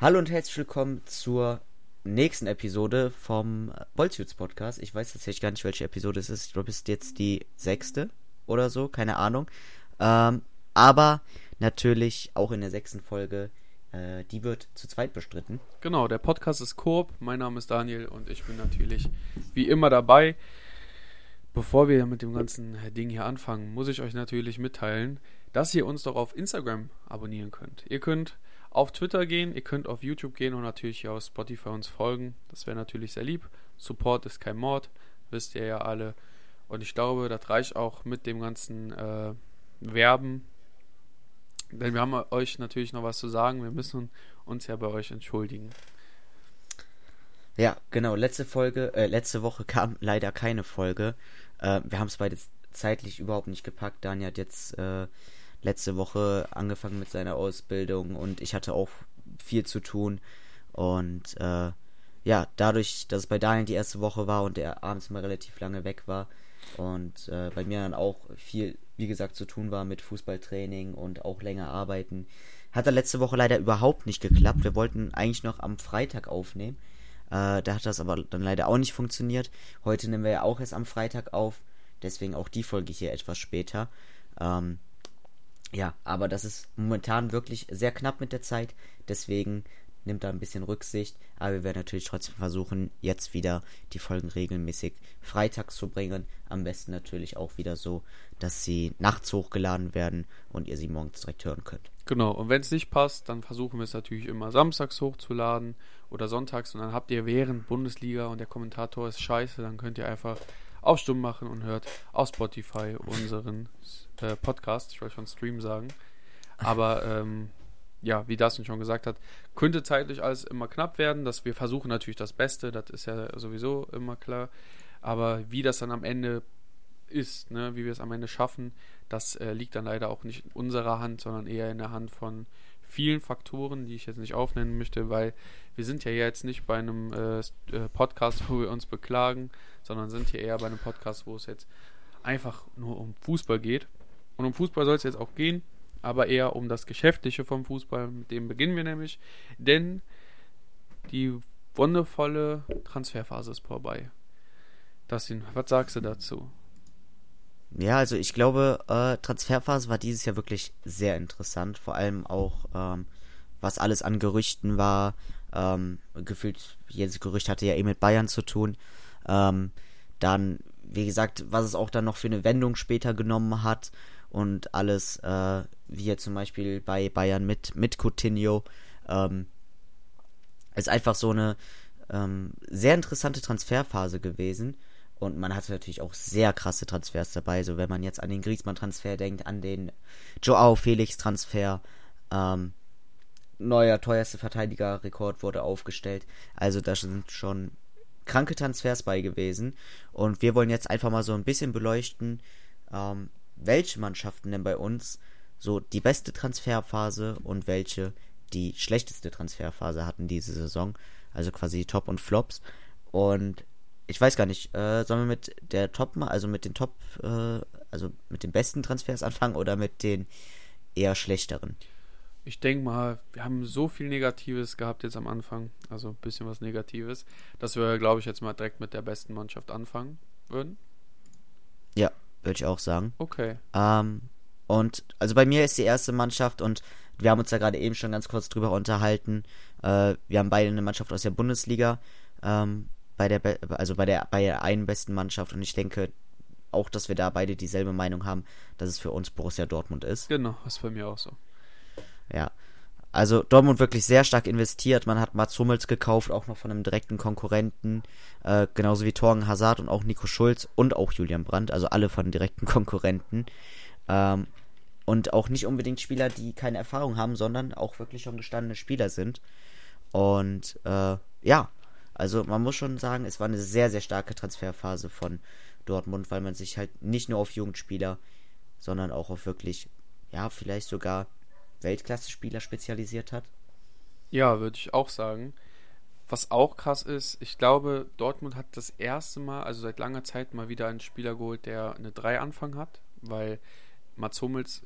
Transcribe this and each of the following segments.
Hallo und herzlich willkommen zur nächsten Episode vom Bolzwitz Podcast. Ich weiß tatsächlich gar nicht, welche Episode es ist. Ich glaube, es ist jetzt die sechste oder so, keine Ahnung. Ähm, aber natürlich auch in der sechsten Folge, äh, die wird zu zweit bestritten. Genau, der Podcast ist Coop. Mein Name ist Daniel und ich bin natürlich wie immer dabei. Bevor wir mit dem ganzen Ding hier anfangen, muss ich euch natürlich mitteilen, dass ihr uns doch auf Instagram abonnieren könnt. Ihr könnt auf Twitter gehen, ihr könnt auf YouTube gehen und natürlich auf Spotify uns folgen. Das wäre natürlich sehr lieb. Support ist kein Mord, wisst ihr ja alle. Und ich glaube, das reicht auch mit dem ganzen äh, Werben. Denn wir haben euch natürlich noch was zu sagen. Wir müssen uns ja bei euch entschuldigen. Ja, genau. Letzte Folge, äh, letzte Woche kam leider keine Folge. Äh, wir haben es beide zeitlich überhaupt nicht gepackt. Daniel hat jetzt äh, letzte Woche angefangen mit seiner Ausbildung und ich hatte auch viel zu tun. Und äh, ja, dadurch, dass es bei Daniel die erste Woche war und er abends mal relativ lange weg war und äh, bei mir dann auch viel, wie gesagt, zu tun war mit Fußballtraining und auch länger arbeiten, hat er letzte Woche leider überhaupt nicht geklappt. Wir wollten eigentlich noch am Freitag aufnehmen. Äh, da hat das aber dann leider auch nicht funktioniert. Heute nehmen wir ja auch erst am Freitag auf. Deswegen auch die Folge hier etwas später. Ähm, ja, aber das ist momentan wirklich sehr knapp mit der Zeit. Deswegen nimmt da ein bisschen Rücksicht. Aber wir werden natürlich trotzdem versuchen, jetzt wieder die Folgen regelmäßig freitags zu bringen. Am besten natürlich auch wieder so, dass sie nachts hochgeladen werden und ihr sie morgens direkt hören könnt. Genau, und wenn es nicht passt, dann versuchen wir es natürlich immer samstags hochzuladen oder sonntags. Und dann habt ihr während Bundesliga und der Kommentator ist scheiße, dann könnt ihr einfach auf Stumm machen und hört auf Spotify unseren äh, Podcast. Ich wollte schon Stream sagen. Aber ähm, ja, wie das schon gesagt hat, könnte zeitlich alles immer knapp werden. Dass wir versuchen natürlich das Beste, das ist ja sowieso immer klar. Aber wie das dann am Ende ist, ne, wie wir es am Ende schaffen, das äh, liegt dann leider auch nicht in unserer Hand, sondern eher in der Hand von vielen Faktoren, die ich jetzt nicht aufnennen möchte, weil wir sind ja jetzt nicht bei einem äh, äh Podcast, wo wir uns beklagen, sondern sind hier eher bei einem Podcast, wo es jetzt einfach nur um Fußball geht. Und um Fußball soll es jetzt auch gehen, aber eher um das Geschäftliche vom Fußball. Mit dem beginnen wir nämlich. Denn die wundervolle Transferphase ist vorbei. Dustin, was sagst du dazu? Ja, also ich glaube, äh, Transferphase war dieses Jahr wirklich sehr interessant. Vor allem auch, ähm, was alles an Gerüchten war. Ähm, gefühlt, jedes Gerücht hatte ja eh mit Bayern zu tun. Ähm, dann, wie gesagt, was es auch dann noch für eine Wendung später genommen hat und alles, äh, wie jetzt zum Beispiel bei Bayern mit, mit Coutinho, ähm, ist einfach so eine ähm, sehr interessante Transferphase gewesen. Und man hatte natürlich auch sehr krasse Transfers dabei. So, wenn man jetzt an den Griezmann-Transfer denkt, an den Joao Felix-Transfer, ähm, neuer teuerste Verteidiger-Rekord wurde aufgestellt. Also, da sind schon kranke Transfers bei gewesen. Und wir wollen jetzt einfach mal so ein bisschen beleuchten, ähm, welche Mannschaften denn bei uns so die beste Transferphase und welche die schlechteste Transferphase hatten diese Saison. Also quasi Top und Flops. Und ich weiß gar nicht, äh, sollen wir mit der Top, also mit den Top, äh, also mit den besten Transfers anfangen oder mit den eher schlechteren? Ich denke mal, wir haben so viel Negatives gehabt jetzt am Anfang, also ein bisschen was Negatives, dass wir, glaube ich, jetzt mal direkt mit der besten Mannschaft anfangen würden. Ja, würde ich auch sagen. Okay. Ähm, und also bei mir ist die erste Mannschaft und wir haben uns da gerade eben schon ganz kurz drüber unterhalten. Äh, wir haben beide eine Mannschaft aus der Bundesliga. Ähm, bei der, also bei der, bei der einen besten Mannschaft und ich denke auch, dass wir da beide dieselbe Meinung haben, dass es für uns Borussia Dortmund ist. Genau, ist bei mir auch so. Ja. Also Dortmund wirklich sehr stark investiert. Man hat Mats Hummels gekauft, auch noch von einem direkten Konkurrenten. Äh, genauso wie Torgen Hazard und auch Nico Schulz und auch Julian Brandt. Also alle von direkten Konkurrenten. Ähm, und auch nicht unbedingt Spieler, die keine Erfahrung haben, sondern auch wirklich schon gestandene Spieler sind. Und äh, ja, also man muss schon sagen, es war eine sehr, sehr starke Transferphase von Dortmund, weil man sich halt nicht nur auf Jugendspieler, sondern auch auf wirklich, ja, vielleicht sogar Weltklasse-Spieler spezialisiert hat. Ja, würde ich auch sagen. Was auch krass ist, ich glaube, Dortmund hat das erste Mal, also seit langer Zeit, mal wieder einen Spieler geholt, der eine 3 Anfang hat, weil Mats Hummels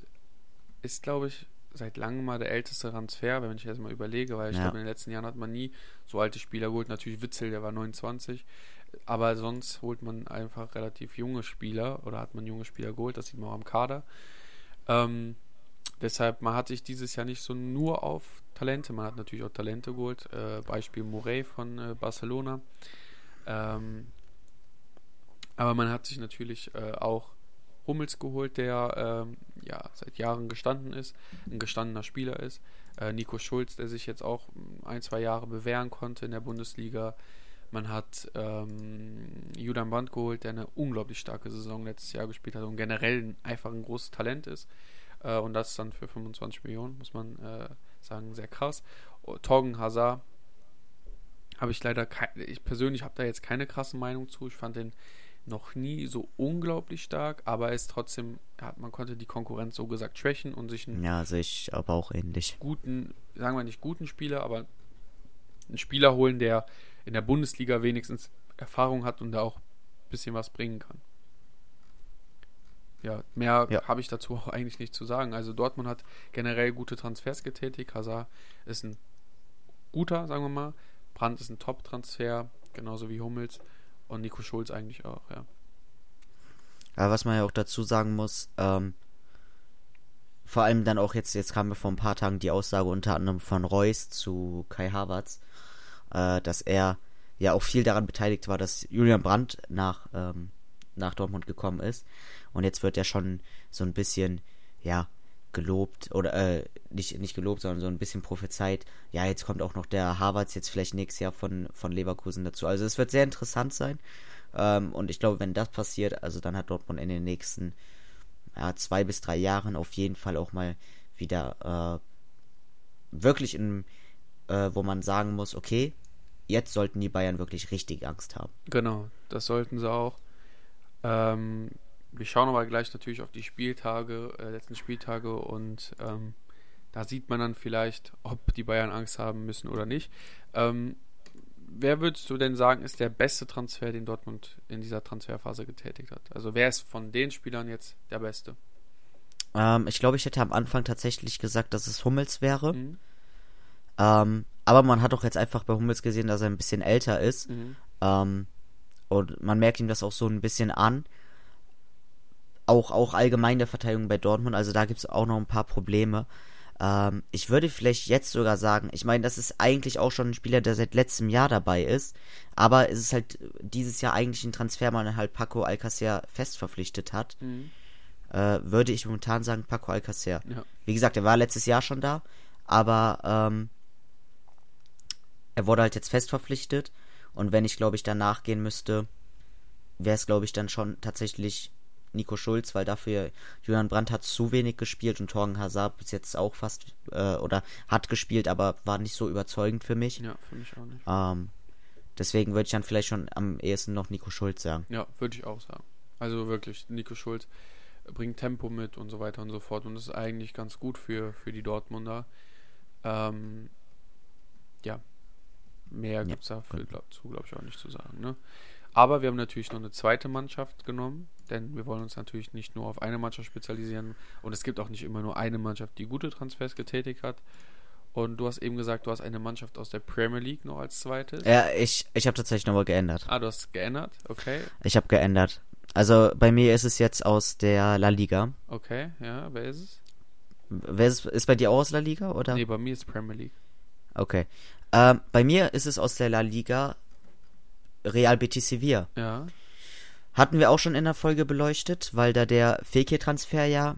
ist, glaube ich, seit langem mal der älteste Transfer, wenn ich jetzt mal überlege, weil ich Ja. glaube, in den letzten Jahren hat man nie so alte Spieler geholt. Natürlich Witzel, der war 29. Aber sonst holt man einfach relativ junge Spieler oder hat man junge Spieler geholt, das sieht man auch am Kader. Ähm, deshalb, man hat sich dieses Jahr nicht so nur auf Talente, man hat natürlich auch Talente geholt. Äh, Beispiel Morey von äh, Barcelona. Ähm, aber man hat sich natürlich äh, auch Hummels geholt, der ähm, ja seit Jahren gestanden ist, ein gestandener Spieler ist. Äh, Nico Schulz, der sich jetzt auch ein, zwei Jahre bewähren konnte in der Bundesliga. Man hat ähm, Julian Brandt geholt, der eine unglaublich starke Saison letztes Jahr gespielt hat und generell ein, einfach ein großes Talent ist. Äh, und das dann für 25 Millionen, muss man äh, sagen, sehr krass. Torgen Hazard habe ich leider, kei- ich persönlich habe da jetzt keine krasse Meinung zu. Ich fand den noch nie so unglaublich stark, aber er ist trotzdem, hat, man konnte die Konkurrenz so gesagt schwächen und sich einen Ja, sehe ich aber auch ähnlich. guten, sagen wir nicht guten Spieler, aber einen Spieler holen, der in der Bundesliga wenigstens Erfahrung hat und da auch ein bisschen was bringen kann. Ja, mehr Ja. habe ich dazu auch eigentlich nicht zu sagen. Also Dortmund hat generell gute Transfers getätigt. Hazard ist ein guter, sagen wir mal. Brandt ist ein Top-Transfer, genauso wie Hummels. Und Nico Schulz eigentlich auch, ja. Aber was man ja auch dazu sagen muss, ähm, vor allem dann auch jetzt, jetzt kam mir vor ein paar Tagen die Aussage unter anderem von Reus zu Kai Havertz, äh, dass er ja auch viel daran beteiligt war, dass Julian Brandt nach, ähm, nach Dortmund gekommen ist. Und jetzt wird er schon so ein bisschen, ja, gelobt oder äh, nicht, nicht gelobt, sondern so ein bisschen prophezeit. Ja, jetzt kommt auch noch der Havertz jetzt vielleicht nächstes Jahr von, von Leverkusen dazu. Also es wird sehr interessant sein. Ähm, und ich glaube, wenn das passiert, also dann hat Dortmund in den nächsten ja, zwei bis drei Jahren auf jeden Fall auch mal wieder äh, wirklich in, äh, wo man sagen muss, okay, jetzt sollten die Bayern wirklich richtig Angst haben. Genau, das sollten sie auch. Ähm, wir schauen aber gleich natürlich auf die Spieltage, äh, letzten Spieltage und ähm, da sieht man dann vielleicht, ob die Bayern Angst haben müssen oder nicht. Ähm, wer würdest du denn sagen, ist der beste Transfer, den Dortmund in dieser Transferphase getätigt hat? Also wer ist von den Spielern jetzt der beste? Ähm, ich glaube, ich hätte am Anfang tatsächlich gesagt, dass es Hummels wäre. Mhm. Ähm, aber man hat doch jetzt einfach bei Hummels gesehen, dass er ein bisschen älter ist. Mhm. Ähm, und man merkt ihm das auch so ein bisschen an. Auch, auch allgemein der Verteidigung bei Dortmund, also da gibt es auch noch ein paar Probleme. Ähm, ich würde vielleicht jetzt sogar sagen, ich meine, das ist eigentlich auch schon ein Spieler, der seit letztem Jahr dabei ist, aber es ist halt dieses Jahr eigentlich ein Transfer, man halt Paco Alcacer fest verpflichtet hat. Mhm. Äh, würde ich momentan sagen Paco Alcacer. Ja. Wie gesagt, er war letztes Jahr schon da, aber ähm, er wurde halt jetzt fest verpflichtet. Und wenn ich, glaube ich, danach gehen müsste, wäre es, glaube ich, dann schon tatsächlich Nico Schulz, weil dafür Julian Brandt hat zu wenig gespielt und Torgen Hazard bis jetzt auch fast äh, oder hat gespielt, aber war nicht so überzeugend für mich. Ja, für mich auch nicht. Ähm, deswegen würde ich dann vielleicht schon am ehesten noch Nico Schulz sagen. Ja, würde ich auch sagen. Also wirklich, Nico Schulz bringt Tempo mit und so weiter und so fort. Und ist eigentlich ganz gut für, für die Dortmunder. Ähm, ja, mehr Ja, gibt es dafür gut. glaub, zu, glaube ich, auch nicht zu sagen. Ne? Aber wir haben natürlich noch eine zweite Mannschaft genommen, denn wir wollen uns natürlich nicht nur auf eine Mannschaft spezialisieren. Und es gibt auch nicht immer nur eine Mannschaft, die gute Transfers getätigt hat. Und du hast eben gesagt, du hast eine Mannschaft aus der Premier League noch als zweites. Ja, ich, ich habe tatsächlich nochmal geändert. Ah, du hast geändert, okay. Ich habe geändert. Also bei mir ist es jetzt aus der La Liga. Okay, ja, wer ist es? Wer ist, ist bei dir auch aus La Liga oder? Nee, bei mir ist Premier League. Okay. Ähm, bei mir ist es aus der La Liga Real Betis Sevilla. Ja. Hatten wir auch schon in der Folge beleuchtet, weil da der Fekir-Transfer ja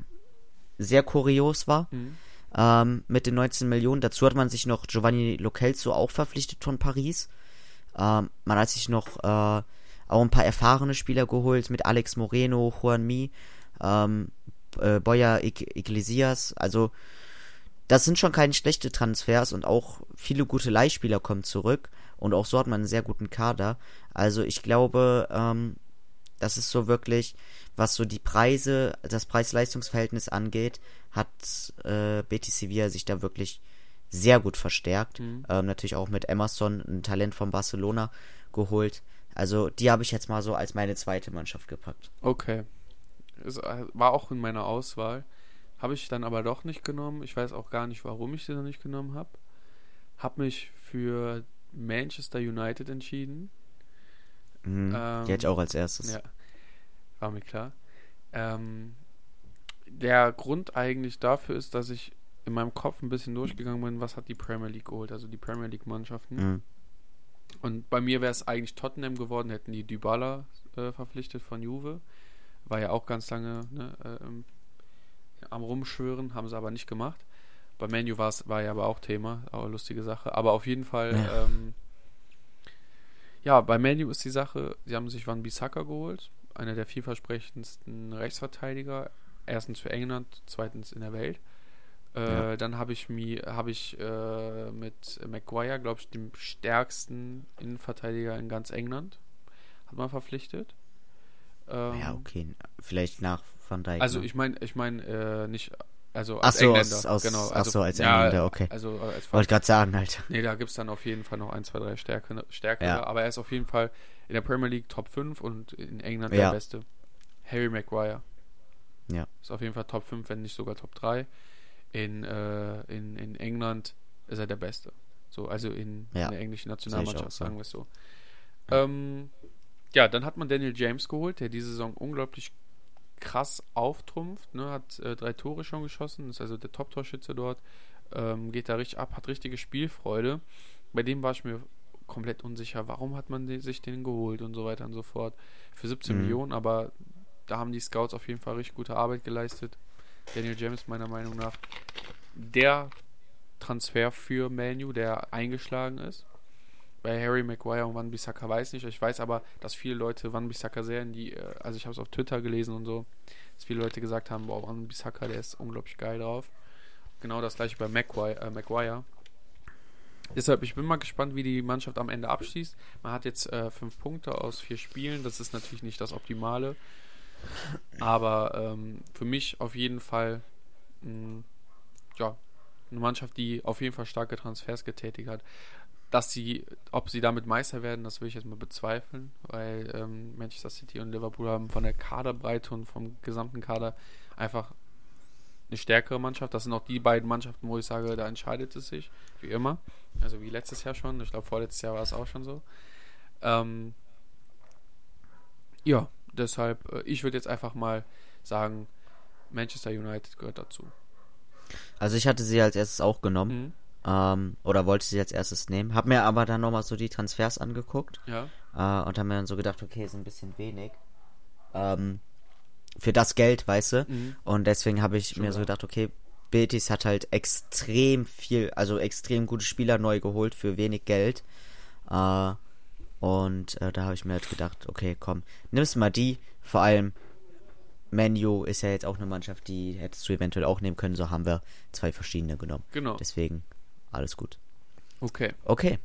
sehr kurios war. Mhm. Ähm, mit den 19 Millionen. Dazu hat man sich noch Giovanni Lochelso auch verpflichtet von Paris. Ähm, man hat sich noch äh, auch ein paar erfahrene Spieler geholt mit Alex Moreno, Juan Mi, ähm, äh, Boya Ig- Iglesias. Also das sind schon keine schlechte Transfers und auch viele gute Leihspieler kommen zurück. Und auch so hat man einen sehr guten Kader. Also ich glaube, ähm, das ist so wirklich, was so die Preise, das Preis-Leistungs-Verhältnis angeht, hat äh, Betis Sevilla sich da wirklich sehr gut verstärkt. Mhm. Ähm, natürlich auch mit Emerson, ein Talent von Barcelona, geholt. Also die habe ich jetzt mal so als meine zweite Mannschaft gepackt. Okay. Es äh, war auch in meiner Auswahl. Habe ich dann aber doch nicht genommen. Ich weiß auch gar nicht, warum ich sie noch nicht genommen habe. Habe mich für Manchester United entschieden. Mhm. Ähm, die hätte ich auch als erstes. Ja, war mir klar. Ähm, der Grund eigentlich dafür ist, dass ich in meinem Kopf ein bisschen durchgegangen bin, was hat die Premier League geholt, also die Premier League Mannschaften. Mhm. Und bei mir wäre es eigentlich Tottenham geworden, hätten die Dybala äh, verpflichtet von Juve. War ja auch ganz lange ne, äh, am Rumschwören, haben sie aber nicht gemacht. Bei Manu war ja aber auch Thema, auch eine lustige Sache. Aber auf jeden Fall, Ja. ähm, ja, bei Manu ist die Sache, sie haben sich Van Bissaka geholt, einer der vielversprechendsten Rechtsverteidiger, erstens für England, zweitens in der Welt. Äh, Ja. Dann habe ich mir, habe ich äh, mit Maguire, glaube ich, dem stärksten Innenverteidiger in ganz England, hat man verpflichtet. Ähm, Ja, okay. Vielleicht nach Van Dijk. Also ne? ich meine, ich meine äh, nicht, also Ach als so, Engländer, aus- aus- genau. ach Also, so, als ja, Engländer, okay. Also äh, als Wollte gerade sagen, Alter. Nee, da gibt es dann auf jeden Fall noch ein, zwei, drei Stärke, stärkere, Ja. aber er ist auf jeden Fall in der Premier League Top 5 und in England Ja. der Beste. Harry Maguire. Ja. Ist auf jeden Fall Top 5, wenn nicht sogar Top 3. In, äh, in, in England ist er der Beste. So, also in, in der englischen Nationalmannschaft, so. sagen wir es so. Ja. Ähm, ja, dann hat man Daniel James geholt, der diese Saison unglaublich krass auftrumpft, ne, hat äh, drei Tore schon geschossen, ist also der Top-Torschütze dort, ähm, geht da richtig ab, hat richtige Spielfreude. Bei dem war ich mir komplett unsicher, warum hat man den, sich den geholt und so weiter und so fort. Für 17 Mhm. Millionen, aber da haben die Scouts auf jeden Fall richtig gute Arbeit geleistet. Daniel James meiner Meinung nach der Transfer für Manu, der eingeschlagen ist. Bei Harry Maguire und Van Bissaka weiß nicht. Ich weiß aber, dass viele Leute Van Bissaka sehen, die, äh, also ich habe es auf Twitter gelesen und so, dass viele Leute gesagt haben, boah, Van Bissaka, der ist unglaublich geil drauf. Genau das gleiche bei Maguire. Äh, Maguire. Deshalb, ich bin mal gespannt, wie die Mannschaft am Ende abschließt. Man hat jetzt äh, fünf Punkte aus vier Spielen. Das ist natürlich nicht das Optimale. Aber ähm, für mich auf jeden Fall mh, ja, eine Mannschaft, die auf jeden Fall starke Transfers getätigt hat. Dass sie, ob sie damit Meister werden, das will ich jetzt mal bezweifeln, weil ähm, Manchester City und Liverpool haben von der Kaderbreite und vom gesamten Kader einfach eine stärkere Mannschaft. Das sind auch die beiden Mannschaften, wo ich sage, da entscheidet es sich, wie immer. Also wie letztes Jahr schon. Ich glaube, vorletztes Jahr war es auch schon so. Ähm, ja, deshalb, äh, ich würde jetzt einfach mal sagen, Manchester United gehört dazu. Also ich hatte sie als erstes auch genommen. Mhm. Ähm, oder wollte sie als erstes nehmen. Hab mir aber dann nochmal so die Transfers angeguckt. Ja. Äh, und hab mir dann so gedacht, okay, ist ein bisschen wenig. Ähm, für das Geld, weißt du? Mhm. Und deswegen habe ich Schon mir so gedacht, okay, Betis hat halt extrem viel, also extrem gute Spieler neu geholt für wenig Geld. Äh, und äh, da habe ich mir halt gedacht, okay, komm, nimmst mal die. Vor allem Menu ist ja jetzt auch eine Mannschaft, die hättest du eventuell auch nehmen können. So haben wir zwei verschiedene genommen. Genau. Deswegen alles gut. Okay. Okay.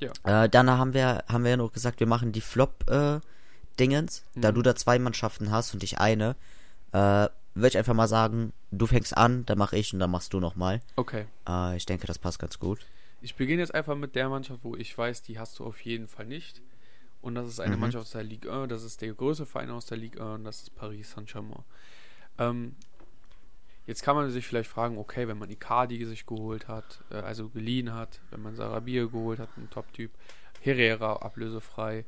Ja. Äh, dann haben wir, haben wir ja noch gesagt, wir machen die Flop-Dingens. Da Mhm. du da zwei Mannschaften hast und ich eine, äh, würde ich einfach mal sagen, du fängst an, dann mache ich und dann machst du nochmal. Okay. Äh, ich denke, das passt ganz gut. Ich beginne jetzt einfach mit der Mannschaft, wo ich weiß, die hast du auf jeden Fall nicht. Und das ist eine Mhm. Mannschaft aus der Ligue 1, das ist der größte Verein aus der Ligue 1 und das ist Paris Saint-Germain. Ähm, jetzt kann man sich vielleicht fragen, okay, wenn man Icardi sich geholt hat, äh, also geliehen hat, wenn man Sarabia geholt hat, ein Top-Typ, Herrera ablösefrei,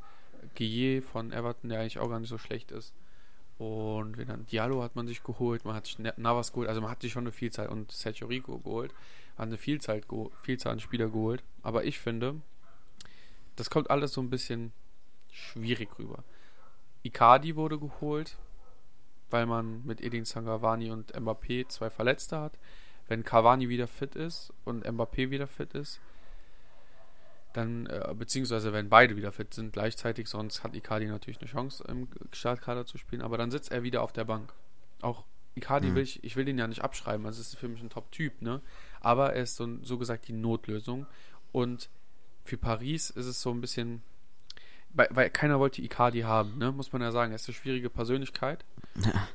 Guillet von Everton, der eigentlich auch gar nicht so schlecht ist. Und wenn dann Diallo hat man sich geholt, man hat sich Na- Navas geholt, also man hat sich schon eine Vielzahl und Sergio Rico geholt, hat eine Vielzahl, Vielzahl an Spieler geholt. Aber ich finde, das kommt alles so ein bisschen schwierig rüber. Icardi wurde geholt, weil man mit Edin Sangavani und Mbappé zwei Verletzte hat. Wenn Cavani wieder fit ist und Mbappé wieder fit ist, dann, äh, beziehungsweise wenn beide wieder fit sind gleichzeitig, sonst hat Icardi natürlich eine Chance im Startkader zu spielen, aber dann sitzt er wieder auf der Bank. Auch Icardi Mhm. will ich, ich will den ja nicht abschreiben, also ist für mich ein Top-Typ, ne? Aber er ist so, so gesagt die Notlösung. Und für Paris ist es so ein bisschen, weil, weil keiner wollte Icardi haben, ne? Muss man ja sagen. Er ist eine schwierige Persönlichkeit.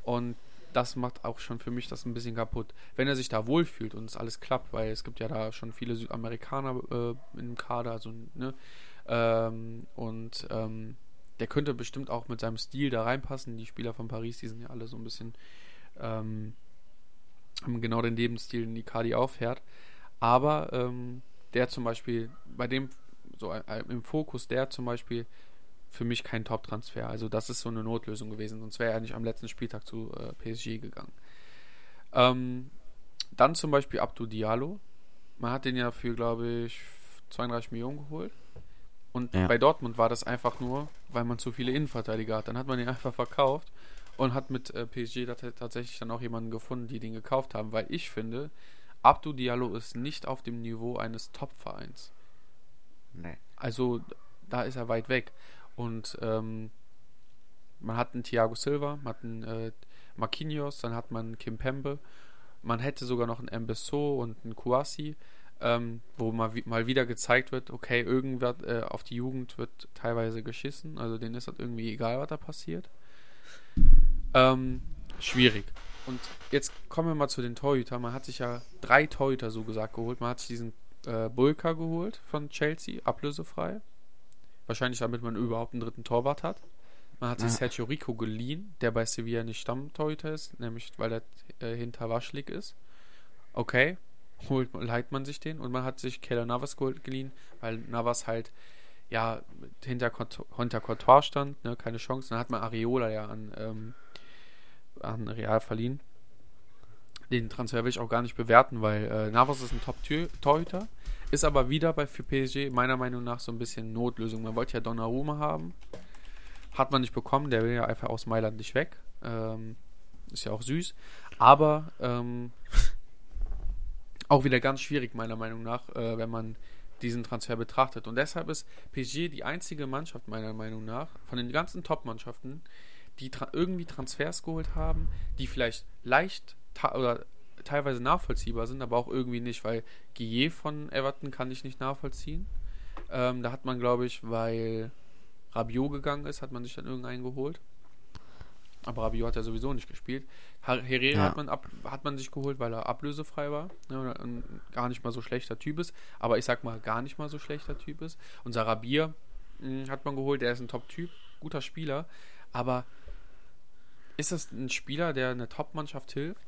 Und das macht auch schon für mich das ein bisschen kaputt. Wenn er sich da wohlfühlt und es alles klappt, weil es gibt ja da schon viele Südamerikaner äh, im Kader, also, ne? Ähm, und ähm, der könnte bestimmt auch mit seinem Stil da reinpassen. Die Spieler von Paris, die sind ja alle so ein bisschen ähm, haben genau den Lebensstil, den Icardi auffährt. Aber ähm, der zum Beispiel, bei dem, so äh, im Fokus, der zum Beispiel für mich kein Top-Transfer. Also das ist so eine Notlösung gewesen, sonst wäre er nicht am letzten Spieltag zu äh, PSG gegangen. Ähm, dann zum Beispiel Abdou Diallo. Man hat den ja für, glaube ich, 32 Millionen geholt. Und ja. bei Dortmund war das einfach nur, weil man zu viele Innenverteidiger hat. Dann hat man ihn einfach verkauft und hat mit äh, PSG tatsächlich dann auch jemanden gefunden, die den gekauft haben, weil ich finde, Abdou Diallo ist nicht auf dem Niveau eines Top-Vereins. Nee. Also da ist er weit weg. Und ähm, man hat einen Thiago Silva, man hat einen äh, Marquinhos, dann hat man Kim Pembe, man hätte sogar noch einen Embesso und einen Kouassi, ähm, wo mal, mal wieder gezeigt wird, okay, irgendwer äh, auf die Jugend wird teilweise geschissen, also denen ist das irgendwie egal, was da passiert. Ähm, schwierig. Und jetzt kommen wir mal zu den Torhütern. Man hat sich ja drei Torhüter so gesagt geholt. Man hat sich diesen äh, Bulka geholt von Chelsea, ablösefrei. Wahrscheinlich damit man überhaupt einen dritten Torwart hat. Man hat sich Sergio Rico geliehen, der bei Sevilla nicht Stammtorhüter ist, nämlich weil er äh, hinter Waschlik ist. Okay, holt, leiht man sich den. Und man hat sich Keller Navas geliehen, weil Navas halt ja hinter, hinter Courtois stand, ne, keine Chance. Dann hat man Areola ja an, ähm, an Real verliehen. Den Transfer will ich auch gar nicht bewerten, weil äh, Navas ist ein Top-Torhüter, ist aber wieder bei für PSG meiner Meinung nach so ein bisschen Notlösung. Man wollte ja Donnarumma haben, hat man nicht bekommen, der will ja einfach aus Mailand nicht weg. Ähm, ist ja auch süß, aber ähm, auch wieder ganz schwierig meiner Meinung nach, äh, wenn man diesen Transfer betrachtet. Und deshalb ist PSG die einzige Mannschaft meiner Meinung nach von den ganzen Top-Mannschaften, die tra irgendwie Transfers geholt haben, die vielleicht leicht oder teilweise nachvollziehbar sind, aber auch irgendwie nicht, weil Guillet von Everton kann ich nicht nachvollziehen. Ähm, da hat man, glaube ich, weil Rabiot gegangen ist, hat man sich dann irgendeinen geholt. Aber Rabiot hat ja sowieso nicht gespielt. Herrera ja. hat, man ab, hat man sich geholt, weil er ablösefrei war. Ne, und gar nicht mal so schlechter Typ ist. Aber ich sag mal, gar nicht mal so schlechter Typ ist. Und Sarabia hm, hat man geholt, der ist ein Top-Typ, guter Spieler. Aber ist das ein Spieler, der eine Top-Mannschaft hilft?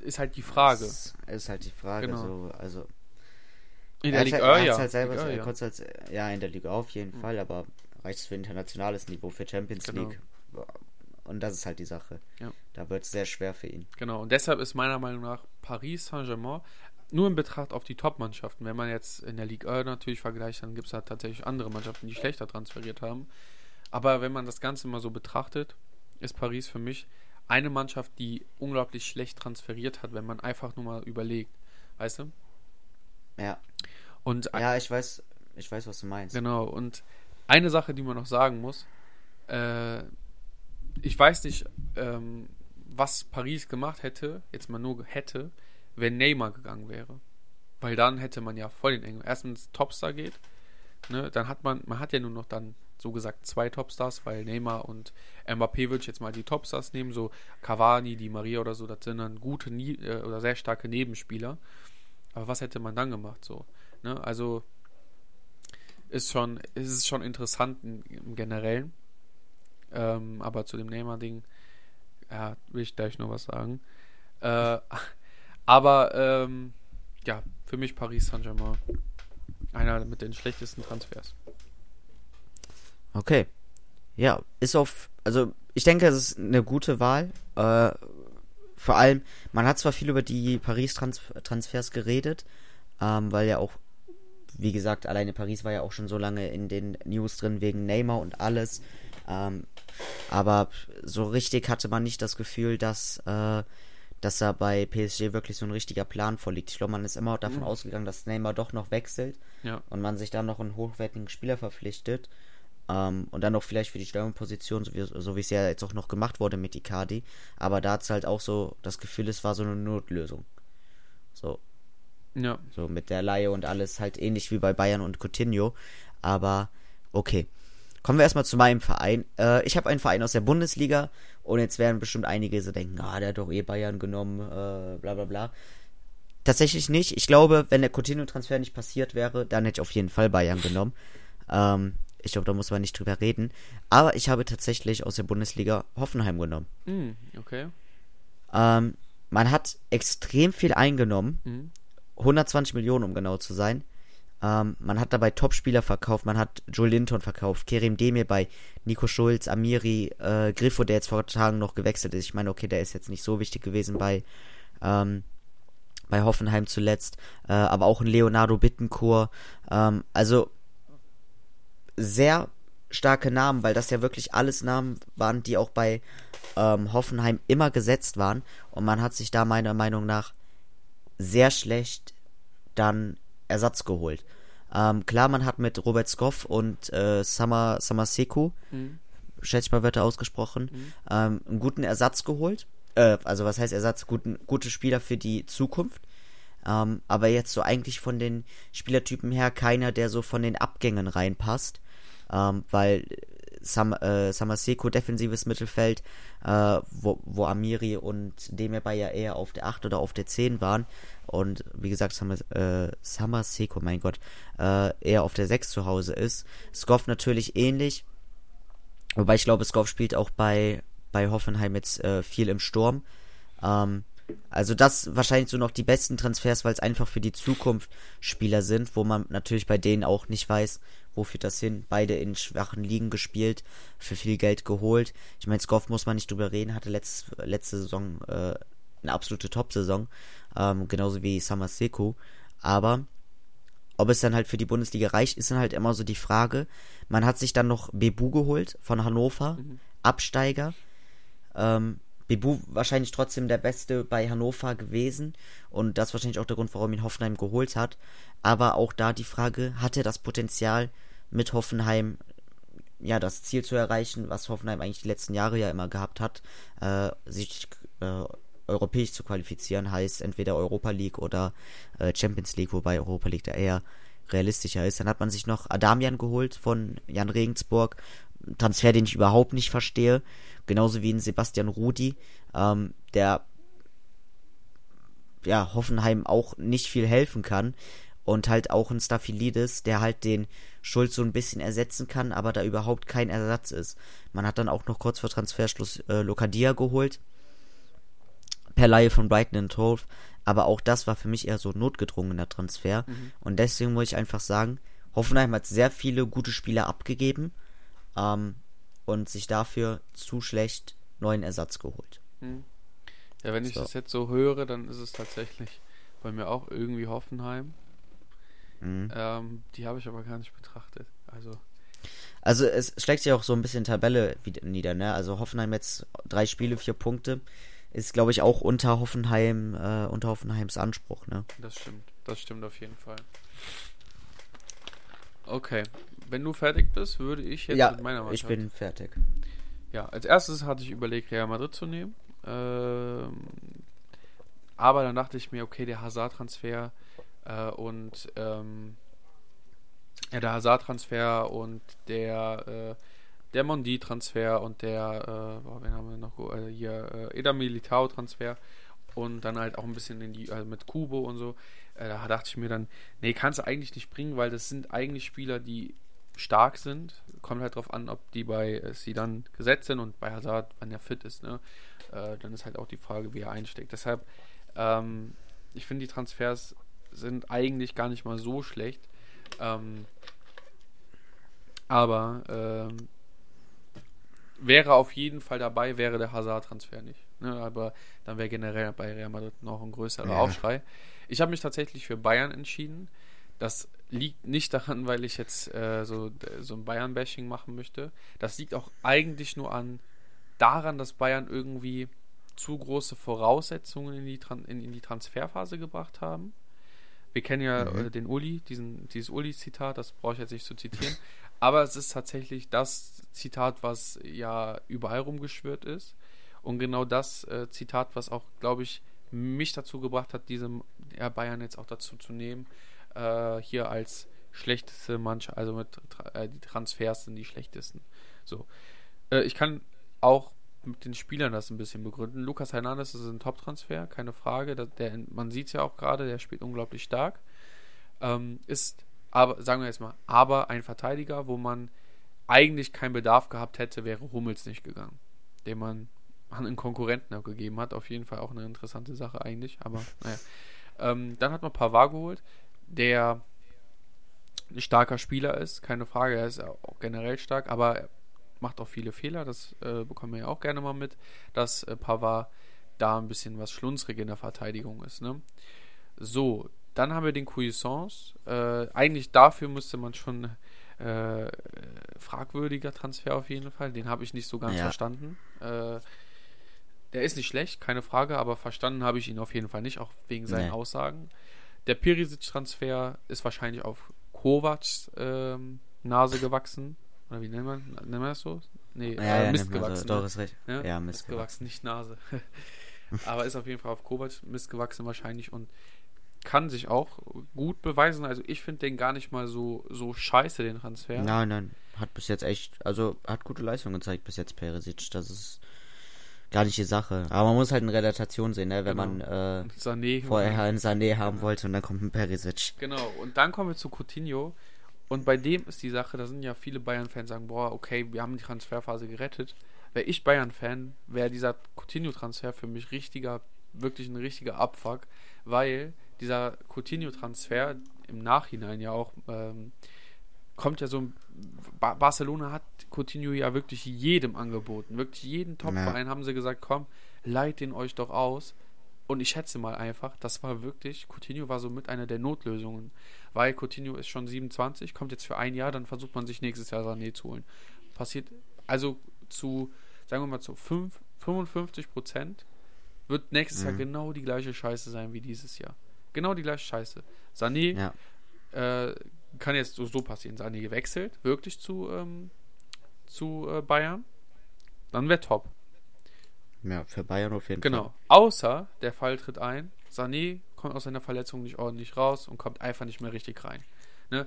Ist halt die Frage. Das ist halt die Frage. Genau. So, also in der Liga, halt, ja. Halt selber, Liga, ja. Halt, ja, in der Liga auf jeden mhm. Fall, aber reicht es für internationales Niveau, für Champions genau. League. Und das ist halt die Sache. Ja. Da wird es sehr schwer für ihn. Genau, und deshalb ist meiner Meinung nach Paris Saint-Germain nur in Betracht auf die Top-Mannschaften. Wenn man jetzt in der Liga natürlich vergleicht, dann gibt es da tatsächlich andere Mannschaften, die schlechter transferiert haben. Aber wenn man das Ganze mal so betrachtet, ist Paris für mich eine Mannschaft, die unglaublich schlecht transferiert hat, wenn man einfach nur mal überlegt. Weißt du? Ja. Und ja, ich weiß, ich weiß, was du meinst. Genau, und eine Sache, die man noch sagen muss, äh, ich weiß nicht, ähm, was Paris gemacht hätte, jetzt mal nur hätte, wenn Neymar gegangen wäre. Weil dann hätte man ja voll den Engel. Erstens Topstar geht, ne, dann hat man, man hat ja nur noch dann so gesagt zwei Topstars, weil Neymar und Mbappé würde ich jetzt mal die Topstars nehmen, so Cavani, die Maria oder so, das sind dann gute äh, oder sehr starke Nebenspieler. Aber was hätte man dann gemacht so? Ne? Also ist schon, ist es schon interessant im Generellen. Ähm, aber zu dem Neymar-Ding ja, will ich gleich noch was sagen. Äh, aber ähm, ja, für mich Paris Saint-Germain einer mit den schlechtesten Transfers. Okay. Ja, ist auf, also ich denke, es ist eine gute Wahl. Äh, vor allem, man hat zwar viel über die Paris-Transfers geredet, ähm, weil ja auch, wie gesagt, alleine Paris war ja auch schon so lange in den News drin wegen Neymar und alles. Ähm, aber so richtig hatte man nicht das Gefühl, dass, äh, dass da bei PSG wirklich so ein richtiger Plan vorliegt. Ich glaube, man ist immer davon mhm. ausgegangen, dass Neymar doch noch wechselt ja. und man sich dann noch einen hochwertigen Spieler verpflichtet. Ähm, und dann noch vielleicht für die Stürmerposition, so wie, so wie es ja jetzt auch noch gemacht wurde mit Icardi. Aber da hat es halt auch so das Gefühl, es war so eine Notlösung. So. Ja. So mit der Laie und alles halt ähnlich wie bei Bayern und Coutinho. Aber okay. Kommen wir erstmal zu meinem Verein. Äh, ich habe einen Verein aus der Bundesliga und jetzt werden bestimmt einige so denken, ah, der hat doch eh Bayern genommen, äh, bla bla bla. Tatsächlich nicht. Ich glaube, wenn der Coutinho-Transfer nicht passiert wäre, dann hätte ich auf jeden Fall Bayern genommen. Ähm, ich glaube, da muss man nicht drüber reden. Aber ich habe tatsächlich aus der Bundesliga Hoffenheim genommen. Mm, okay. Ähm, man hat extrem viel eingenommen. Mhm. 120 Millionen, um genau zu sein. Ähm, man hat dabei Topspieler verkauft, man hat Joe Linton verkauft, Kerim Demir bei Nico Schulz, Amiri, äh, Griffo, der jetzt vor Tagen noch gewechselt ist. Ich meine, okay, der ist jetzt nicht so wichtig gewesen bei, ähm, bei Hoffenheim zuletzt, äh, aber auch ein Leonardo Bittencourt. Ähm, also sehr starke Namen, weil das ja wirklich alles Namen waren, die auch bei ähm, Hoffenheim immer gesetzt waren. Und man hat sich da meiner Meinung nach sehr schlecht dann Ersatz geholt. Ähm, klar, man hat mit Robert Skoff und äh, Sama, Samaseku, Mhm. schätze ich mal, wird er ausgesprochen, Mhm. ähm, einen guten Ersatz geholt. Äh, also was heißt Ersatz? Guten, gute Spieler für die Zukunft. Ähm, aber jetzt so eigentlich von den Spielertypen her keiner, der so von den Abgängen reinpasst. Ähm, weil Sam, äh, Samaseko defensives Mittelfeld, äh, wo, wo Amiri und Demirbay ja eher auf der 8 oder auf der 10 waren. Und wie gesagt, Samas, äh, Samaseko, mein Gott, äh, eher auf der 6 zu Hause ist. Skoff natürlich ähnlich. Wobei ich glaube, Skoff spielt auch bei, bei Hoffenheim jetzt äh, viel im Sturm. Ähm, also das wahrscheinlich so noch die besten Transfers, weil es einfach für die Zukunft Spieler sind, wo man natürlich bei denen auch nicht weiß, wo führt das hin. Beide in schwachen Ligen gespielt, für viel Geld geholt. Ich meine, Skoff muss man nicht drüber reden, hatte letzt, letzte Saison äh, eine absolute Top-Saison, ähm, genauso wie Samaseko. Aber ob es dann halt für die Bundesliga reicht, ist dann halt immer so die Frage. Man hat sich dann noch Bebu geholt von Hannover, Mhm. Absteiger. Ähm, Bebu wahrscheinlich trotzdem der Beste bei Hannover gewesen und das wahrscheinlich auch der Grund, warum ihn Hoffenheim geholt hat. Aber auch da die Frage, hat er das Potenzial mit Hoffenheim ja das Ziel zu erreichen, was Hoffenheim eigentlich die letzten Jahre ja immer gehabt hat, äh, sich äh, europäisch zu qualifizieren, heißt entweder Europa League oder äh, Champions League, wobei Europa League da eher realistischer ist. Dann hat man sich noch Adamian geholt von Jan Regensburg, Transfer, den ich überhaupt nicht verstehe, genauso wie ein Sebastian Rudi, ähm, der ja Hoffenheim auch nicht viel helfen kann und halt auch ein Staphylidis, der halt den Schulz so ein bisschen ersetzen kann, aber da überhaupt kein Ersatz ist. Man hat dann auch noch kurz vor Transferschluss äh, Lokadia geholt, per Laie von Brighton and Hove, aber auch das war für mich eher so ein notgedrungener Transfer Mhm. und deswegen muss ich einfach sagen, Hoffenheim hat sehr viele gute Spieler abgegeben ähm, und sich dafür zu schlecht neuen Ersatz geholt. Mhm. Ja, wenn ich So. das jetzt so höre, dann ist es tatsächlich bei mir auch irgendwie Hoffenheim. Mhm. Ähm, die habe ich aber gar nicht betrachtet. Also, Also es schlägt sich auch so ein bisschen Tabelle wieder nieder, ne? Also Hoffenheim jetzt drei Spiele, vier Punkte. Ist, glaube ich, auch unter Hoffenheim, äh, unter Hoffenheims Anspruch, ne? das stimmt. Das stimmt auf jeden Fall. Okay, wenn du fertig bist, würde ich jetzt ja, mit meiner ich Mannschaft. bin fertig. Ja, als erstes hatte ich überlegt, Real Madrid zu nehmen. Ähm, aber dann dachte ich mir, okay, der Hazard-Transfer äh, und ähm, ja, der Hazard-Transfer und der äh, der Mondi-Transfer und der, äh, boah, wen haben wir noch? Äh, hier, äh, Eda Militao-Transfer und dann halt auch ein bisschen in die, also mit Kubo und so. Äh, da dachte ich mir dann, nee, kannst du eigentlich nicht bringen, weil das sind eigentlich Spieler, die stark sind. Kommt halt drauf an, ob die bei äh, sie dann gesetzt sind und bei Hazard, wenn er fit ist, ne? Äh, dann ist halt auch die Frage, wie er einsteckt. Deshalb, ähm, ich finde, die Transfers sind eigentlich gar nicht mal so schlecht. Ähm, aber ähm, wäre auf jeden Fall dabei, wäre der Hazard-Transfer nicht. Ne? Aber dann wäre generell bei Real Madrid noch ein größerer Ja. Aufschrei. Ich habe mich tatsächlich für Bayern entschieden. Das liegt nicht daran, weil ich jetzt äh, so, so ein Bayern-Bashing machen möchte. Das liegt auch eigentlich nur an daran, dass Bayern irgendwie zu große Voraussetzungen in die, Tran in, in die Transferphase gebracht haben. Wir kennen ja Mhm. äh, den Uli, diesen, dieses Uli-Zitat, das brauche ich jetzt nicht zu zitieren. Aber es ist tatsächlich das Zitat, was ja überall rumgeschwört ist. Und genau das äh, Zitat, was auch, glaube ich, mich dazu gebracht hat, diese ja, Bayern jetzt auch dazu zu nehmen, äh, hier als schlechteste Mannschaft, also mit äh, die Transfers sind die schlechtesten. So. Äh, ich kann auch mit den Spielern das ein bisschen begründen. Lukas Hernandez ist ein Top-Transfer, keine Frage. Da- Der, man sieht es ja auch gerade, der spielt unglaublich stark. Ähm, ist aber, sagen wir jetzt mal, aber ein Verteidiger, wo man eigentlich keinen Bedarf gehabt hätte, wäre Hummels nicht gegangen. Den man an einen Konkurrenten abgegeben hat. Auf jeden Fall auch eine interessante Sache eigentlich. Aber naja. Ähm, dann hat man Pavard geholt, der ein starker Spieler ist, keine Frage. Er ist auch generell stark, aber er macht auch viele Fehler. Das äh, bekommen wir ja auch gerne mal mit, dass äh, Pavard da ein bisschen was schlunzrig in der Verteidigung ist. Ne? So, dann haben wir den Cuisance. Äh, eigentlich dafür müsste man schon äh, fragwürdiger Transfer auf jeden Fall. Den habe ich nicht so ganz Ja. verstanden. Äh, der ist nicht schlecht, keine Frage, aber verstanden habe ich ihn auf jeden Fall nicht, auch wegen seinen Nee. Aussagen. Der Perisic-Transfer ist wahrscheinlich auf Kovacs ähm, Nase gewachsen. Oder wie nennt man, nennt man das so? Nee, Ja, äh, ja, Mist gewachsen. So. Doch, ne? ist recht. Ja, Ja, Mist Mist gewachsen, nicht Nase. Aber ist auf jeden Fall auf Kovac Mist gewachsen wahrscheinlich und kann sich auch gut beweisen. Also ich finde den gar nicht mal so, so scheiße, den Transfer. Nein, nein. Hat bis jetzt echt, also hat gute Leistung gezeigt bis jetzt Perisic. Das ist gar nicht die Sache. Aber man muss halt eine Relatation sehen, ne? wenn Genau. man äh, Sané. vorher einen Sané haben wollte und dann kommt ein Perisic. Genau, und dann kommen wir zu Coutinho. Und bei dem ist die Sache, da sind ja viele Bayern-Fans sagen, boah, okay, wir haben die Transferphase gerettet. Wäre ich Bayern-Fan, wäre dieser Coutinho-Transfer für mich richtiger, wirklich ein richtiger Abfuck, weil dieser Coutinho-Transfer im Nachhinein ja auch ähm, kommt ja so ein ba Barcelona hat Coutinho ja wirklich jedem angeboten, wirklich jeden Top-Verein haben sie gesagt, komm, leiht den euch doch aus. Und ich schätze mal einfach, das war wirklich, Coutinho war so mit einer der Notlösungen. Weil Coutinho ist schon 27, kommt jetzt für ein Jahr, dann versucht man sich nächstes Jahr Sané zu holen. Passiert also zu, sagen wir mal, zu 5, 55 Prozent wird nächstes Jahr Mhm. genau die gleiche Scheiße sein wie dieses Jahr. Genau die gleiche Scheiße. Sané Ja. äh, kann jetzt so, so passieren. Sané wechselt wirklich zu, ähm, zu äh, Bayern. Dann wäre top. Ja, für Bayern auf jeden Genau. Fall. Außer der Fall tritt ein, Sané kommt aus seiner Verletzung nicht ordentlich raus und kommt einfach nicht mehr richtig rein. Ne?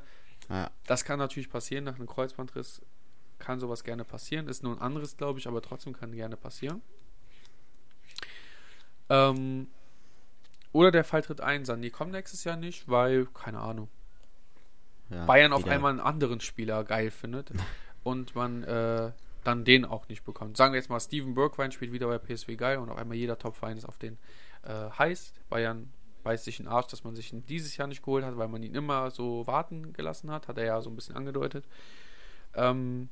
Ja. Das kann natürlich passieren nach einem Kreuzbandriss. Kann sowas gerne passieren. Ist nur ein anderes, glaube ich, aber trotzdem kann gerne passieren. Ähm, oder der Fall tritt ein, Sané kommt nächstes Jahr nicht, weil, keine Ahnung, Ja, Bayern auf einmal einen anderen Spieler geil findet und man äh, dann den auch nicht bekommt. Sagen wir jetzt mal, Steven Bergwijn spielt wieder bei PSV geil und auf einmal jeder Topverein ist auf den äh, heiß. Bayern beißt sich in den Arsch, dass man sich ihn dieses Jahr nicht geholt hat, weil man ihn immer so warten gelassen hat, hat er ja so ein bisschen angedeutet. Ähm,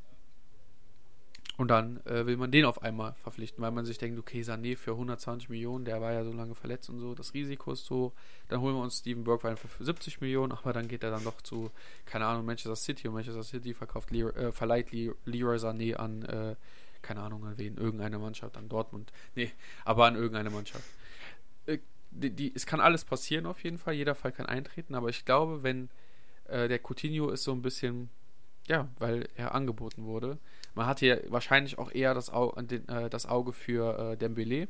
und dann äh, will man den auf einmal verpflichten, weil man sich denkt, okay, Sané für 120 Millionen, der war ja so lange verletzt und so, das Risiko ist so, dann holen wir uns Steven Bergwijn für 70 Millionen, aber dann geht er dann doch zu, keine Ahnung, Manchester City und Manchester City verkauft Leroy, äh, verleiht Le Leroy Sané an, äh, keine Ahnung an wen, irgendeine Mannschaft, an Dortmund, nee, aber an irgendeine Mannschaft. Äh, die, die, es kann alles passieren auf jeden Fall, jeder Fall kann eintreten, aber ich glaube, wenn äh, der Coutinho ist so ein bisschen, ja, weil er angeboten wurde, man hat hier wahrscheinlich auch eher das, Au den, äh, das Auge für äh, Dembele.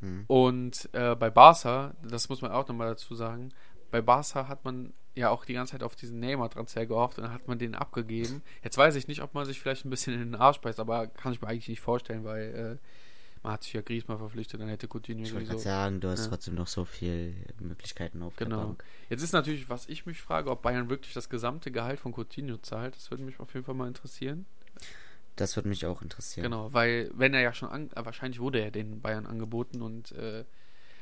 Mhm. Und äh, bei Barca, das muss man auch nochmal dazu sagen, bei Barca hat man ja auch die ganze Zeit auf diesen Neymar-Transfer gehofft und dann hat man den abgegeben. Jetzt weiß ich nicht, ob man sich vielleicht ein bisschen in den Arsch beißt, aber kann ich mir eigentlich nicht vorstellen, weil äh, man hat sich ja Griezmann verpflichtet, dann hätte Coutinho Ich wollte gerade sagen, du hast Ja. trotzdem noch so viel Möglichkeiten auf Genau. der Bank. Jetzt ist natürlich, was ich mich frage, ob Bayern wirklich das gesamte Gehalt von Coutinho zahlt. Das würde mich auf jeden Fall mal interessieren. Das würde mich auch interessieren. Genau, weil wenn er ja schon an, wahrscheinlich wurde er den Bayern angeboten und äh,